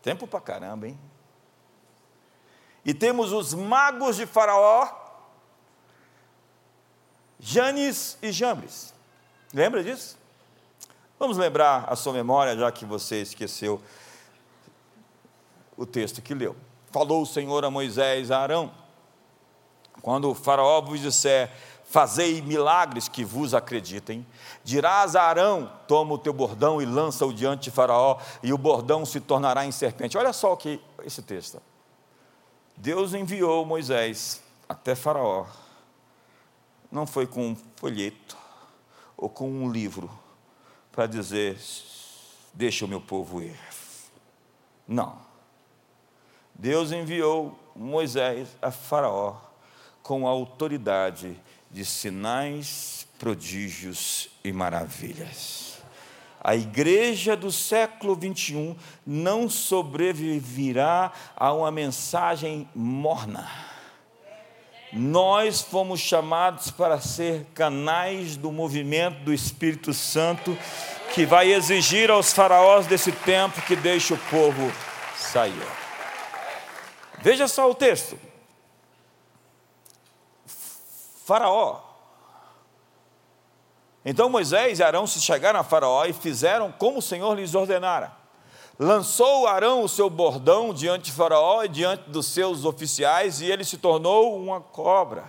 Tempo para caramba, hein? E temos os magos de Faraó, Janes e Jambres. Lembra disso? Vamos lembrar a sua memória, já que você esqueceu o texto que leu. Falou o Senhor a Moisés a Arão quando o Faraó vos disser, fazei milagres que vos acreditem, dirás a Arão: toma o teu bordão e lança-o diante de Faraó, e o bordão se tornará em serpente. Olha só o que esse texto. Deus enviou Moisés até Faraó, não foi com um folheto ou com um livro para dizer: deixa o meu povo ir. Não. Deus enviou Moisés a Faraó com a autoridade de sinais, prodígios e maravilhas. A igreja do século 21 não sobreviverá a uma mensagem morna. Nós fomos chamados para ser canais do movimento do Espírito Santo, que vai exigir aos faraós desse tempo que deixe o povo sair. Veja só o texto. Faraó. Então Moisés e Arão se chegaram a Faraó e fizeram como o Senhor lhes ordenara. Lançou Arão o seu bordão diante de Faraó e diante dos seus oficiais, e ele se tornou uma cobra.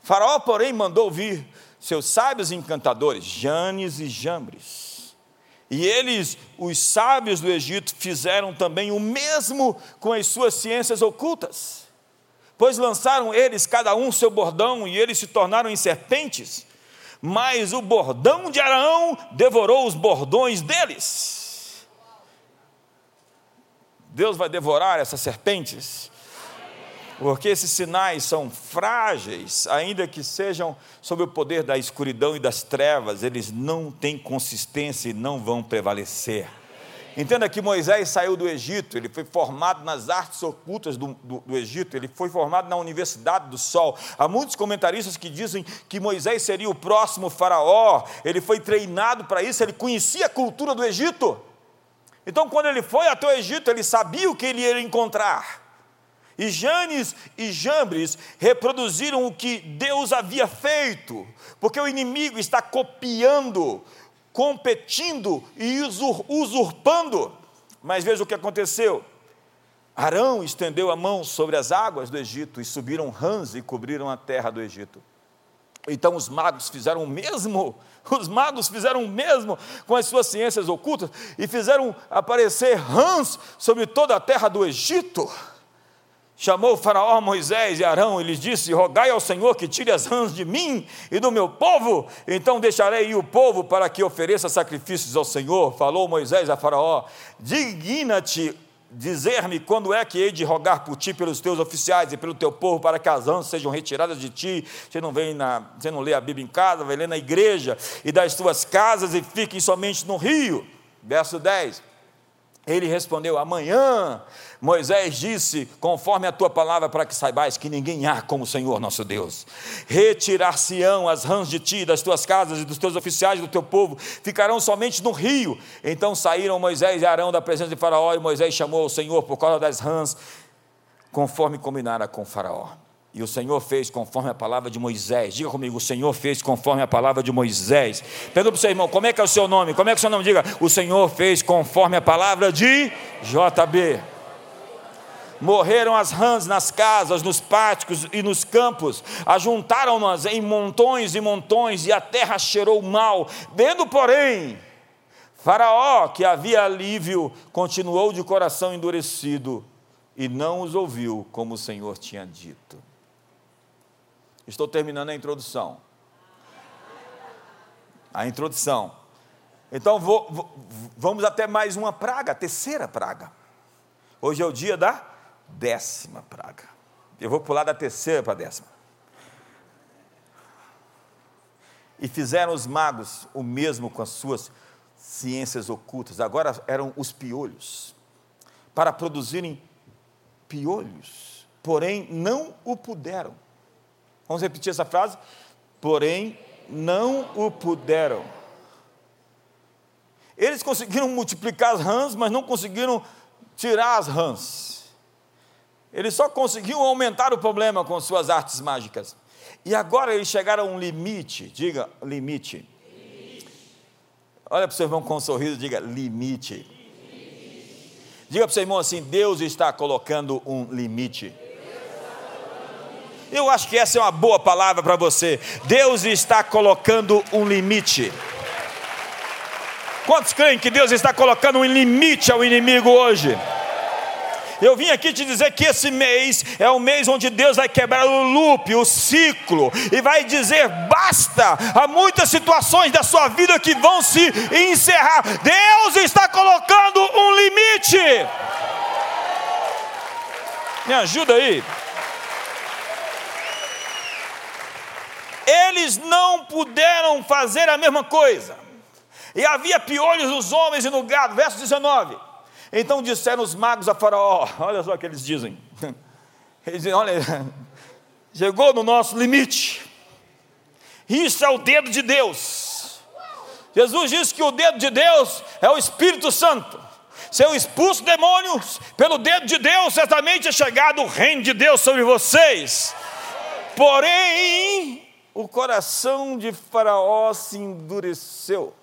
Faraó, porém, mandou vir seus sábios encantadores, Janes e Jambres. E eles, os sábios do Egito, fizeram também o mesmo com as suas ciências ocultas. Pois lançaram eles cada um seu bordão e eles se tornaram em serpentes, mas o bordão de Arão devorou os bordões deles. Deus vai devorar essas serpentes, porque esses sinais são frágeis, ainda que sejam sob o poder da escuridão e das trevas, eles não têm consistência e não vão prevalecer. Entenda que Moisés saiu do Egito, ele foi formado nas artes ocultas do, do, do, Egito, ele foi formado na Universidade do Sol. Há muitos comentaristas que dizem que Moisés seria o próximo faraó, ele foi treinado para isso, ele conhecia a cultura do Egito. Então, quando ele foi até o Egito, ele sabia o que ele ia encontrar. E Janes e Jambres reproduziram o que Deus havia feito, porque o inimigo está copiando, competindo e usurpando. Mas veja o que aconteceu. Arão estendeu a mão sobre as águas do Egito e subiram rãs e cobriram a terra do Egito. Então os magos fizeram o mesmo, [LAUGHS] os magos fizeram o mesmo com as suas ciências ocultas e fizeram aparecer rãs sobre toda a terra do Egito. Chamou o faraó Moisés e Arão e lhes disse: Rogai ao Senhor que tire as rãs de mim e do meu povo, então deixarei ir o povo para que ofereça sacrifícios ao Senhor. Falou Moisés a Faraó: Digna-te dizer-me quando é que hei de rogar por ti, pelos teus oficiais e pelo teu povo, para que as ânsias sejam retiradas de ti. Você não vem na, você não lê a Bíblia em casa, vai ler na igreja, e das tuas casas e fiquem somente no rio. Verso 10. Ele respondeu: Amanhã Moisés disse: Conforme a tua palavra, para que saibais que ninguém há como o Senhor nosso Deus. Retirar-se-ão as rãs de ti, das tuas casas e dos teus oficiais do teu povo, ficarão somente no rio. Então saíram Moisés e Arão da presença de Faraó, e Moisés chamou o Senhor por causa das rãs, conforme combinara com Faraó. E o Senhor fez conforme a palavra de Moisés. Diga comigo, o Senhor fez conforme a palavra de Moisés. Pergunta para o seu irmão, como é que é o seu nome? Como é que é o seu nome? Diga, o Senhor fez conforme a palavra de JB. Morreram as rãs nas casas, nos pátios e nos campos, ajuntaram-nas em montões e montões, e a terra cheirou mal. Vendo, porém, Faraó, que havia alívio, continuou de coração endurecido e não os ouviu, como o Senhor tinha dito. Estou terminando a introdução. A introdução. Então vou, vou, vamos até mais uma praga, a terceira praga. Hoje é o dia da décima praga. Eu vou pular da terceira para a décima. E fizeram os magos o mesmo com as suas ciências ocultas. Agora eram os piolhos, para produzirem piolhos, porém não o puderam. Vamos repetir essa frase? Porém, não o puderam. Eles conseguiram multiplicar as rãs, mas não conseguiram tirar as rãs. Eles só conseguiam aumentar o problema com suas artes mágicas. E agora eles chegaram a um limite, diga limite. limite. Olha para o seu irmão com um sorriso, diga limite. limite. Diga para o seu irmão assim: Deus está colocando um limite. Eu acho que essa é uma boa palavra para você. Deus está colocando um limite. Quantos creem que Deus está colocando um limite ao inimigo hoje? Eu vim aqui te dizer que esse mês é o mês onde Deus vai quebrar o loop, o ciclo, e vai dizer basta. Há muitas situações da sua vida que vão se encerrar. Deus está colocando um limite. Me ajuda aí. eles não puderam fazer a mesma coisa. E havia piolhos nos homens e no gado. Verso 19. Então disseram os magos a Faraó: Olha só o que eles dizem. [LAUGHS] Eles dizem: Olha, [LAUGHS] chegou no nosso limite. Isso é o dedo de Deus. Jesus disse que o dedo de Deus é o Espírito Santo. Se eu expulso demônios pelo dedo de Deus, certamente é chegado o reino de Deus sobre vocês. Porém, o coração de Faraó se endureceu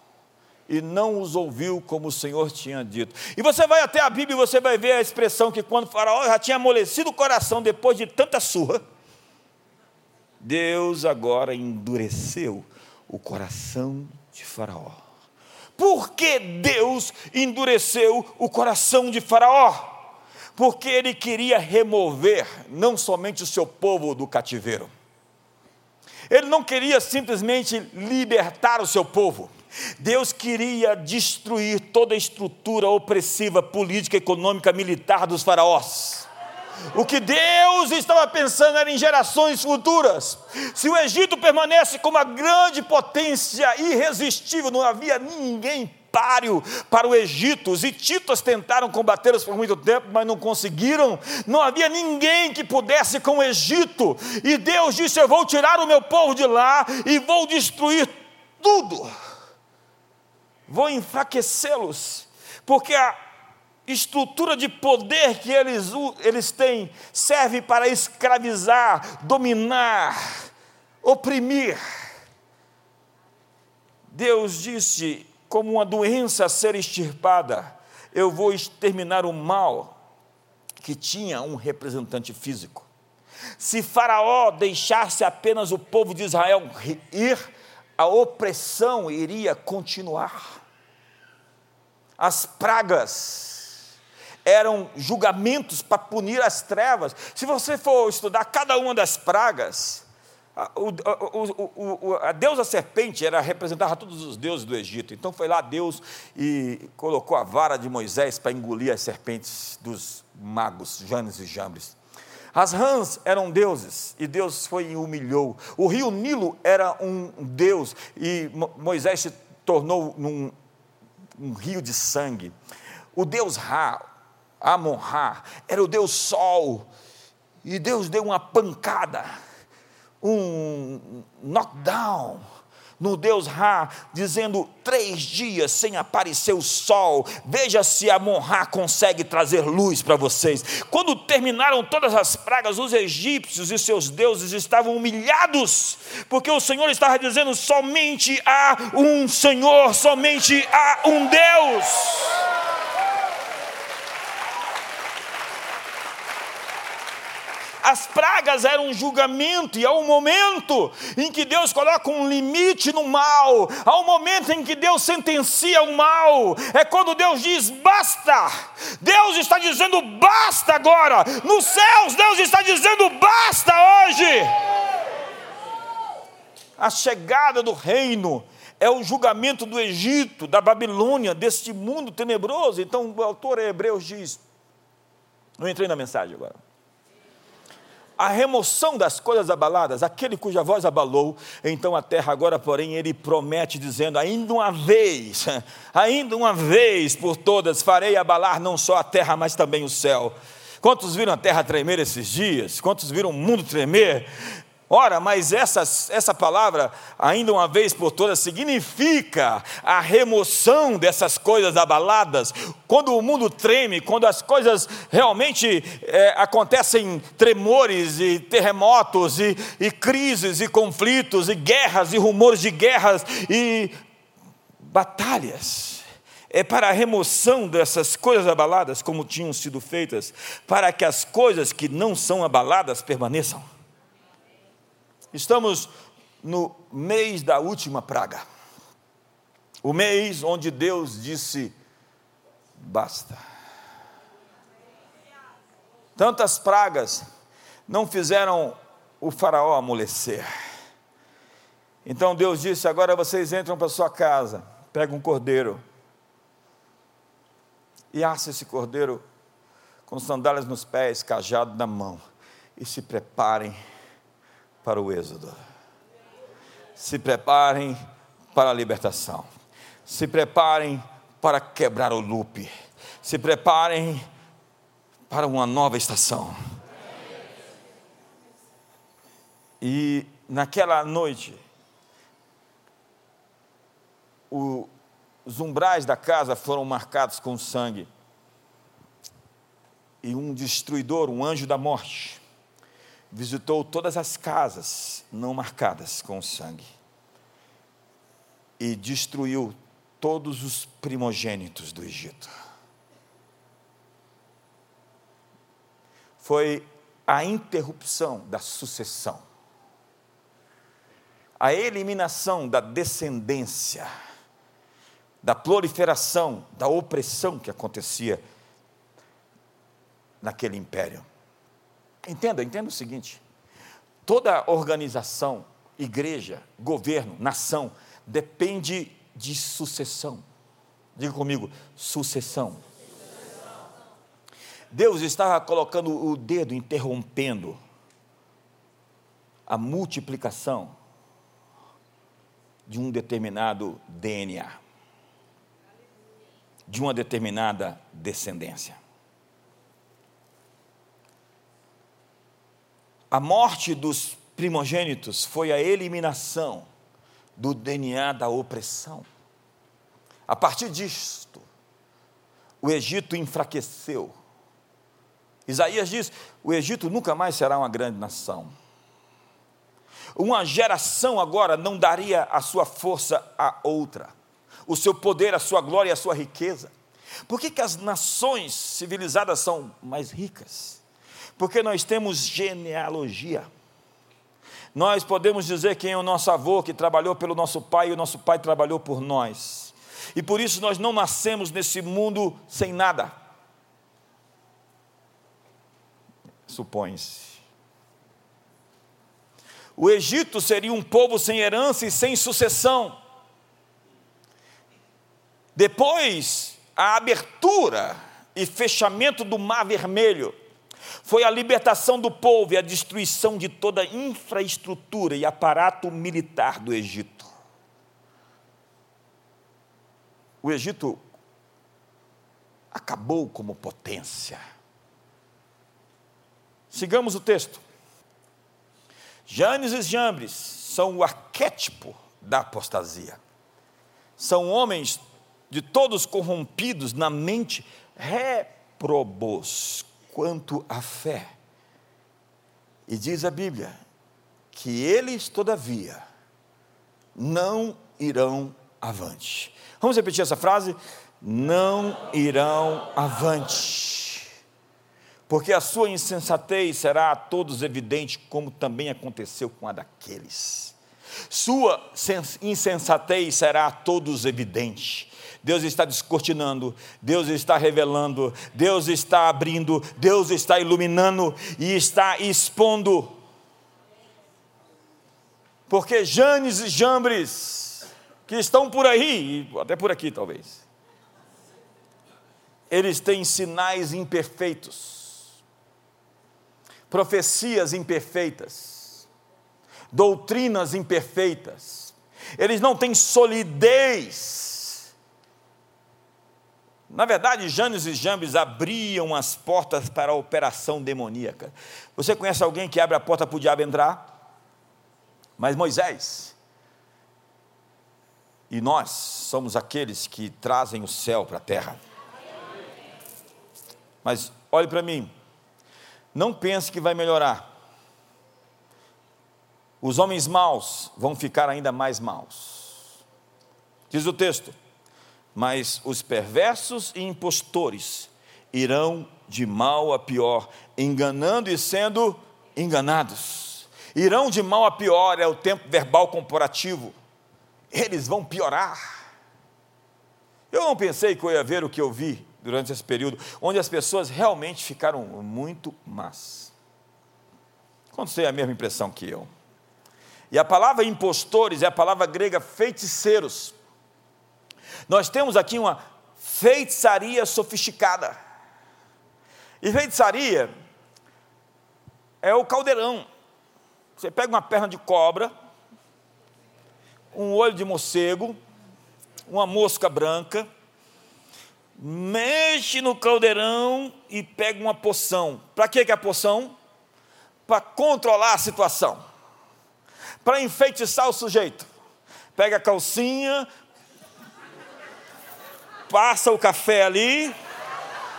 e não os ouviu como o Senhor tinha dito. E você vai até a Bíblia e você vai ver a expressão que quando Faraó já tinha amolecido o coração depois de tanta surra, Deus agora endureceu o coração de Faraó. Por que Deus endureceu o coração de Faraó? Porque ele queria remover não somente o seu povo do cativeiro, ele não queria simplesmente libertar o seu povo, Deus queria destruir toda a estrutura opressiva, política, econômica, militar dos faraós. O que Deus estava pensando era em gerações futuras. Se o Egito permanece como uma grande potência irresistível, não havia ninguém páreo para o Egito. Os hititas tentaram combatê-los por muito tempo, mas não conseguiram. Não havia ninguém que pudesse com o Egito. E Deus disse: Eu vou tirar o meu povo de lá e vou destruir tudo vou enfraquecê-los, porque a estrutura de poder que eles, eles têm serve para escravizar, dominar, oprimir. Deus disse, como uma doença a ser extirpada, eu vou exterminar o mal que tinha um representante físico. Se Faraó deixasse apenas o povo de Israel ir, a opressão iria continuar as pragas eram julgamentos para punir as trevas. Se você for estudar cada uma das pragas, a, o, o, a deusa serpente era representava todos os deuses do Egito. Então foi lá Deus e colocou a vara de Moisés para engolir as serpentes dos magos, Janes e Jambres. As rãs eram deuses e Deus foi e humilhou. O rio Nilo era um deus e Moisés se tornou num um rio de sangue. O Deus Ra, Amon-Ra, era o Deus Sol, e Deus deu uma pancada, um knockdown no Deus Ra, dizendo três dias sem aparecer o sol, veja se Amon-Ra consegue trazer luz para vocês. Quando terminaram todas as pragas, os egípcios e seus deuses estavam humilhados, porque o Senhor estava dizendo: somente há um Senhor, somente há um Deus. As pragas eram um julgamento, e há um momento em que Deus coloca um limite no mal, há um momento em que Deus sentencia o mal, é quando Deus diz basta. Deus está dizendo basta agora. Nos céus, Deus está dizendo basta hoje. A chegada do reino é o julgamento do Egito, da Babilônia, deste mundo tenebroso. Então o autor Hebreus diz: não entrei na mensagem agora a remoção das coisas abaladas, aquele cuja voz abalou, então a terra agora, porém, ele promete, dizendo: ainda uma vez, [LAUGHS] ainda uma vez por todas, farei abalar não só a terra, mas também o céu. Quantos viram a terra tremer esses dias? Quantos viram o mundo tremer? Ora, mas essa, essa palavra, ainda uma vez por todas, significa a remoção dessas coisas abaladas. Quando o mundo treme, quando as coisas realmente é, acontecem tremores e terremotos e, e crises e conflitos e guerras e rumores de guerras e batalhas é para a remoção dessas coisas abaladas, como tinham sido feitas, para que as coisas que não são abaladas permaneçam. Estamos no mês da última praga. O mês onde Deus disse: basta. Tantas pragas não fizeram o Faraó amolecer. Então Deus disse: agora vocês entram para sua casa, pegam um cordeiro e assem esse cordeiro com sandálias nos pés, cajado na mão, e se preparem para o êxodo. Se preparem para a libertação. Se preparem para quebrar o loop. Se preparem para uma nova estação. E naquela noite, os umbrais da casa foram marcados com sangue. e um destruidor, um anjo da morte, visitou todas as casas não marcadas com sangue e destruiu todos os primogênitos do Egito. Foi a interrupção da sucessão, a eliminação da descendência, da proliferação, da opressão que acontecia naquele império. Entenda, entenda o seguinte: toda organização, igreja, governo, nação, depende de sucessão. Diga comigo, sucessão. Deus estava colocando o dedo, interrompendo a multiplicação de um determinado DNA, de uma determinada descendência. A morte dos primogênitos foi a eliminação do DNA da opressão. A partir disto, o Egito enfraqueceu. Isaías diz: o Egito nunca mais será uma grande nação. Uma geração agora não daria a sua força a outra, o seu poder, a sua glória e a sua riqueza. Por que, que as nações civilizadas são mais ricas? Porque nós temos genealogia. Nós podemos dizer quem é o nosso avô que trabalhou pelo nosso pai e o nosso pai trabalhou por nós. E por isso nós não nascemos nesse mundo sem nada. Supõe-se. O Egito seria um povo sem herança e sem sucessão. Depois, a abertura e fechamento do Mar Vermelho foi a libertação do povo e a destruição de toda a infraestrutura e aparato militar do Egito. O Egito acabou como potência. Sigamos o texto. Janes e Jambres são o arquétipo da apostasia. São homens de todos corrompidos na mente, reprobos, quanto à fé. E diz a Bíblia que eles, todavia, não irão avante. Vamos repetir essa frase? Não irão avante. Porque a sua insensatez será a todos evidente, como também aconteceu com a daqueles. Sua insensatez será a todos evidente. Deus está descortinando, Deus está revelando, Deus está abrindo, Deus está iluminando e está expondo. Porque Janes e Jambres, que estão por aí, até por aqui talvez, eles têm sinais imperfeitos, profecias imperfeitas, doutrinas imperfeitas, eles não têm solidez na verdade, Janes e Jambes abriam as portas para a operação demoníaca. Você conhece alguém que abre a porta para o diabo entrar? Mas Moisés e nós somos aqueles que trazem o céu para a terra. Mas olhe para mim, não pense que vai melhorar. Os homens maus vão ficar ainda mais maus. Diz o texto: mas os perversos e impostores irão de mal a pior, enganando e sendo enganados. Irão de mal a pior é o tempo verbal comparativo. Eles vão piorar. Eu não pensei que eu ia ver o que eu vi durante esse período, onde as pessoas realmente ficaram muito más. Quantos têm a mesma impressão que eu? E a palavra impostores é a palavra grega feiticeiros nós temos aqui uma feitiçaria sofisticada. E feitiçaria é o caldeirão. Você pega uma perna de cobra, um olho de morcego, uma mosca branca, mexe no caldeirão e pega uma poção. Para que é a poção? Para controlar a situação, para enfeitiçar o sujeito. Pega a calcinha, passa o café ali,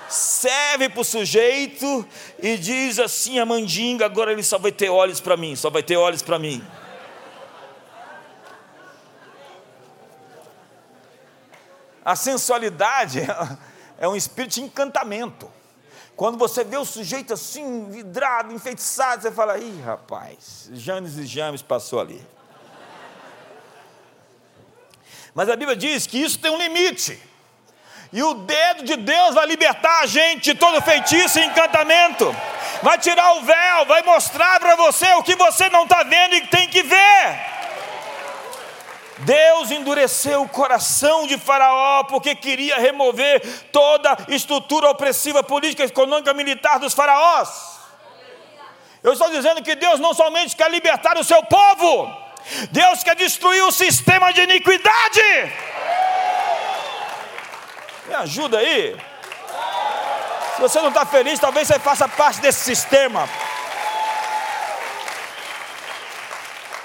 serve para o sujeito e diz assim a mandinga, agora ele só vai ter olhos para mim, só vai ter olhos para mim. A sensualidade é um espírito de encantamento. Quando você vê o sujeito assim, vidrado, enfeitiçado, você fala: ih, rapaz, Janes e James passou ali. Mas a Bíblia diz que isso tem um limite. E o dedo de Deus vai libertar a gente de todo feitiço e encantamento. Vai tirar o véu, vai mostrar para você o que você não está vendo e tem que ver. Deus endureceu o coração de Faraó porque queria remover toda estrutura opressiva política, econômica, militar dos faraós. Eu estou dizendo que Deus não somente quer libertar o seu povo, Deus quer destruir o sistema de iniquidade. Me ajuda aí. Se você não está feliz, talvez você faça parte desse sistema.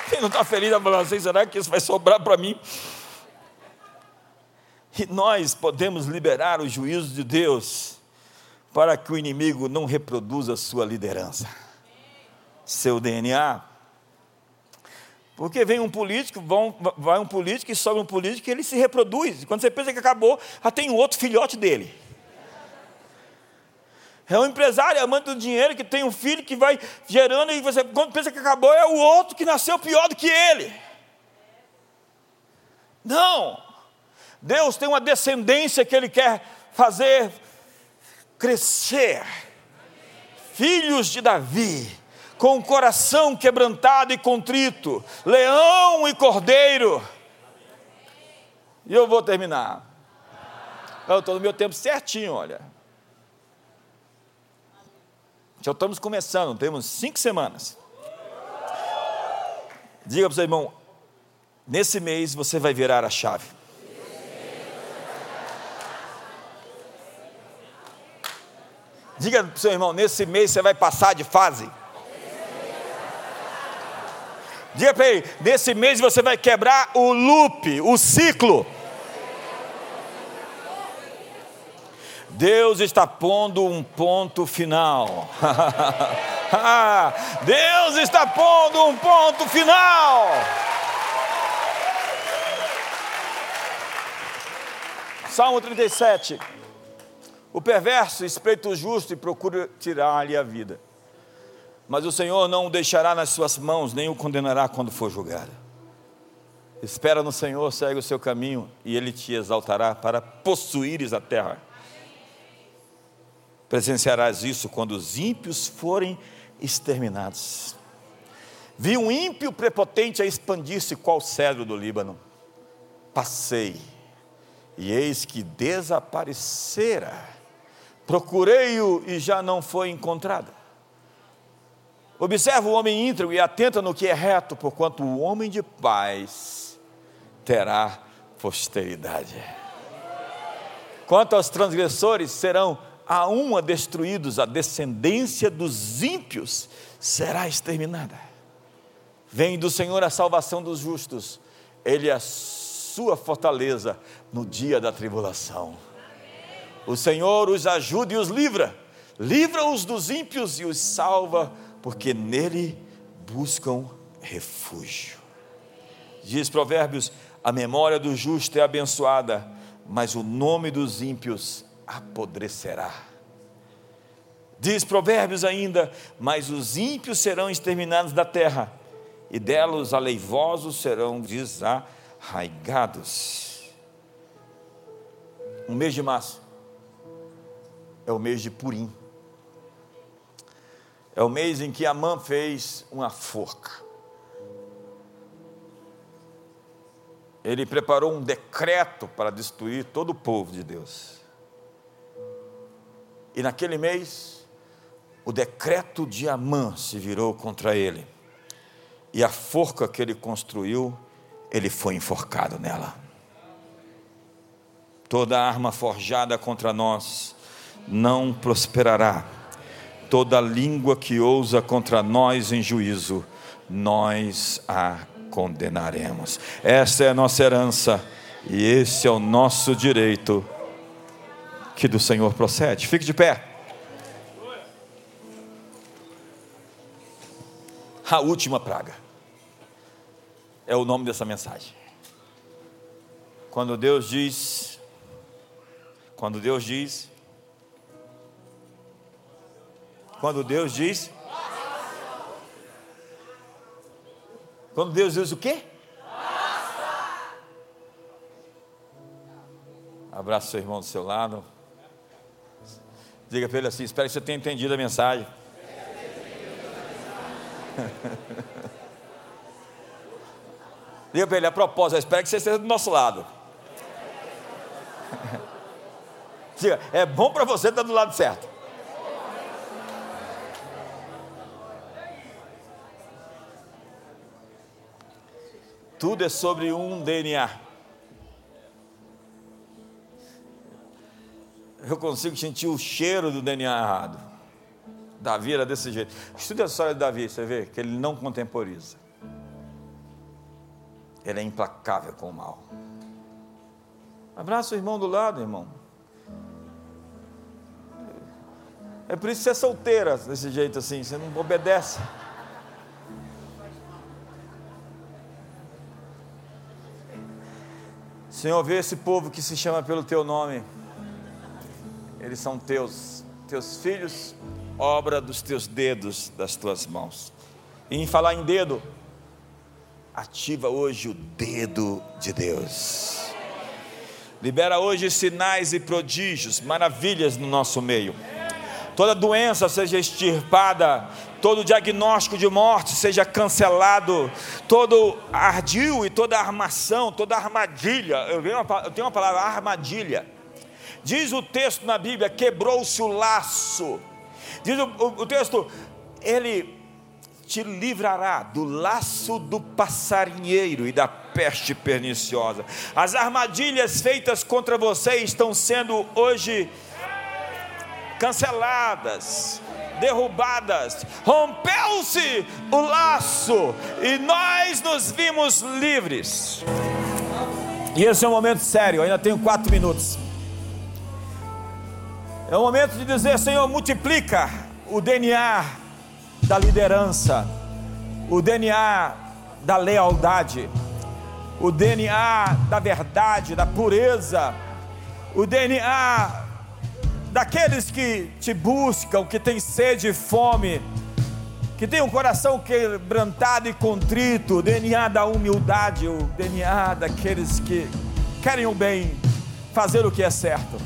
Quem não está feliz vai falar assim, será que isso vai sobrar para mim? E nós podemos liberar o juízo de Deus para que o inimigo não reproduza sua liderança, seu DNA. Porque vem um político, vão, vai um político e sobe um político e ele se reproduz. Quando você pensa que acabou, já tem um outro filhote dele. É um empresário, é amante do dinheiro, que tem um filho que vai gerando, e você, quando pensa que acabou, é o outro que nasceu pior do que ele. Não! Deus tem uma descendência que Ele quer fazer crescer. Filhos de Davi, com o coração quebrantado e contrito, leão e cordeiro. E eu vou terminar. Eu estou no meu tempo certinho, olha. Já estamos começando, temos cinco semanas. Diga para o seu irmão, nesse mês você vai virar a chave. Diga para o seu irmão, nesse mês você vai passar de fase. Diga para ele, nesse mês você vai quebrar o loop, o ciclo. Deus está pondo um ponto final. [LAUGHS] Deus está pondo um ponto final. Salmo 37. O perverso espreita o justo e procura tirar-lhe a vida. Mas o Senhor não o deixará nas suas mãos, nem o condenará quando for julgado. Espera no Senhor, segue o seu caminho, e Ele te exaltará para possuíres a terra. Presenciarás isso quando os ímpios forem exterminados. Vi um ímpio prepotente a expandir-se qual cedro do Líbano. Passei, e eis que desaparecera. Procurei-o e já não foi encontrado. Observa o homem íntegro e atenta no que é reto, porquanto o homem de paz terá posteridade. Quanto aos transgressores, serão a uma destruídos, a descendência dos ímpios será exterminada. Vem do Senhor a salvação dos justos, Ele é a sua fortaleza no dia da tribulação. O Senhor os ajuda e os livra, livra-os dos ímpios e os salva, porque nele buscam refúgio. Diz Provérbios: a memória do justo é abençoada, mas o nome dos ímpios apodrecerá. Diz Provérbios ainda: Mas os ímpios serão exterminados da terra, e dela os aleivosos serão desarraigados. O mês de março é o mês de Purim. É o mês em que Amã fez uma forca. Ele preparou um decreto para destruir todo o povo de Deus. E naquele mês, o decreto de Amã se virou contra ele. E a forca que ele construiu, ele foi enforcado nela. Toda arma forjada contra nós não prosperará. Toda língua que ousa contra nós em juízo, nós a condenaremos. Essa é a nossa herança e esse é o nosso direito que do Senhor procede. Fique de pé. A última praga é o nome dessa mensagem. Quando Deus diz, quando Deus diz, quando Deus diz, quando Deus diz o quê? Abraça seu irmão do seu lado. Diga para ele assim: espero que você tenha entendido a mensagem. [LAUGHS] Diga para ele: a propósito, espero que você esteja do nosso lado. [LAUGHS] Diga, é bom para você estar do lado certo. Tudo é sobre um DNA. Eu consigo sentir o cheiro do DNA errado. Davi era desse jeito. Estude a história de Davi, você vê que ele não contemporiza. Ele é implacável com o mal. Abraça o irmão do lado, irmão. É por isso que você é solteira desse jeito assim, você não obedece. Senhor, vê esse povo que se chama pelo teu nome. Eles são teus, teus filhos, obra dos teus dedos, das tuas mãos. E em falar em dedo, ativa hoje o dedo de Deus. Libera hoje sinais e prodígios, maravilhas no nosso meio. Toda doença seja extirpada, todo diagnóstico de morte seja cancelado, todo ardil e toda armação, toda armadilha. Eu, tenho uma palavra, armadilha. Diz o texto na Bíblia: quebrou-se o laço Diz o, o, o texto: Ele te livrará do laço do passarinheiro e da peste perniciosa. As armadilhas feitas contra você estão sendo hoje canceladas, derrubadas. Rompeu-se o laço e nós nos vimos livres. E esse é um momento sério, ainda tenho quatro minutos. É o momento de dizer: Senhor, multiplica o DNA da liderança, o DNA da lealdade, o DNA da verdade, da pureza, o DNA daqueles que te buscam, que têm sede e fome, que têm um coração quebrantado e contrito, o DNA da humildade, o DNA daqueles que querem o bem, fazer o que é certo.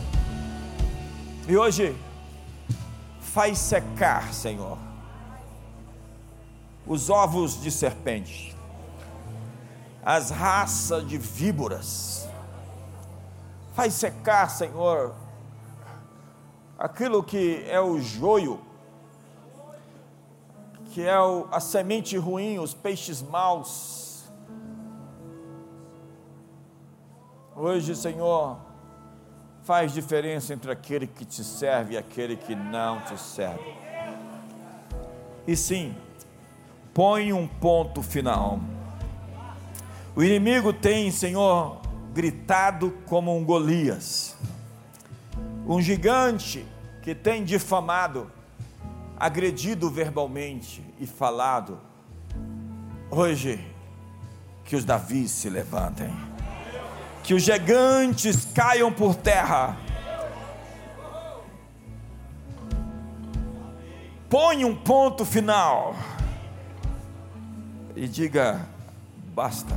E hoje, faz secar, Senhor, os ovos de serpente, as raças de víboras, faz secar, Senhor, aquilo que é o joio, que é o, a semente ruim, os peixes maus. Hoje, Senhor, faz diferença entre aquele que te serve e aquele que não te serve. E sim, põe um ponto final. O inimigo tem, Senhor, gritado como um Golias, um gigante que tem difamado, agredido verbalmente e falado. Hoje, que os Davis se levantem que os gigantes caiam por terra. Põe um ponto final e diga: basta.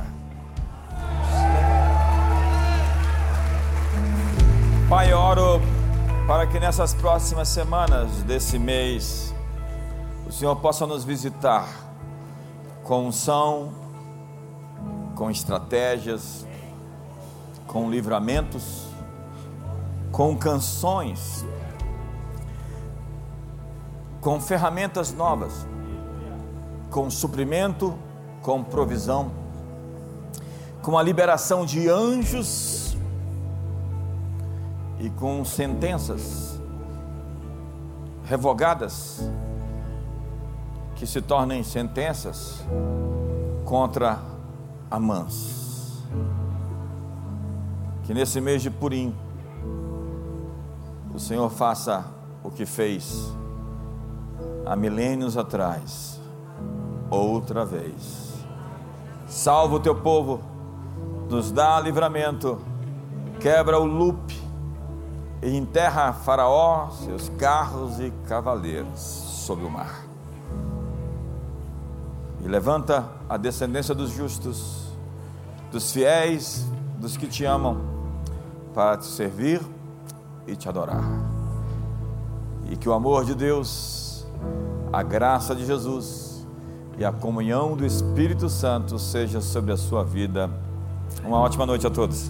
Pai, oro para que nessas próximas semanas desse mês, o Senhor possa nos visitar com unção, com estratégias, com livramentos, com canções, com ferramentas novas, com suprimento, com provisão, com a liberação de anjos e com sentenças revogadas que se tornem sentenças contra Amãs que nesse mês de Purim, o Senhor faça o que fez há milênios atrás, outra vez. Salva o teu povo, nos dá livramento, quebra o loop e enterra Faraó, seus carros e cavaleiros sob o mar. E levanta a descendência dos justos, dos fiéis, dos que te amam, para te servir e te adorar. E que o amor de Deus, a graça de Jesus e a comunhão do Espírito Santo seja sobre a sua vida. Uma ótima noite a todos.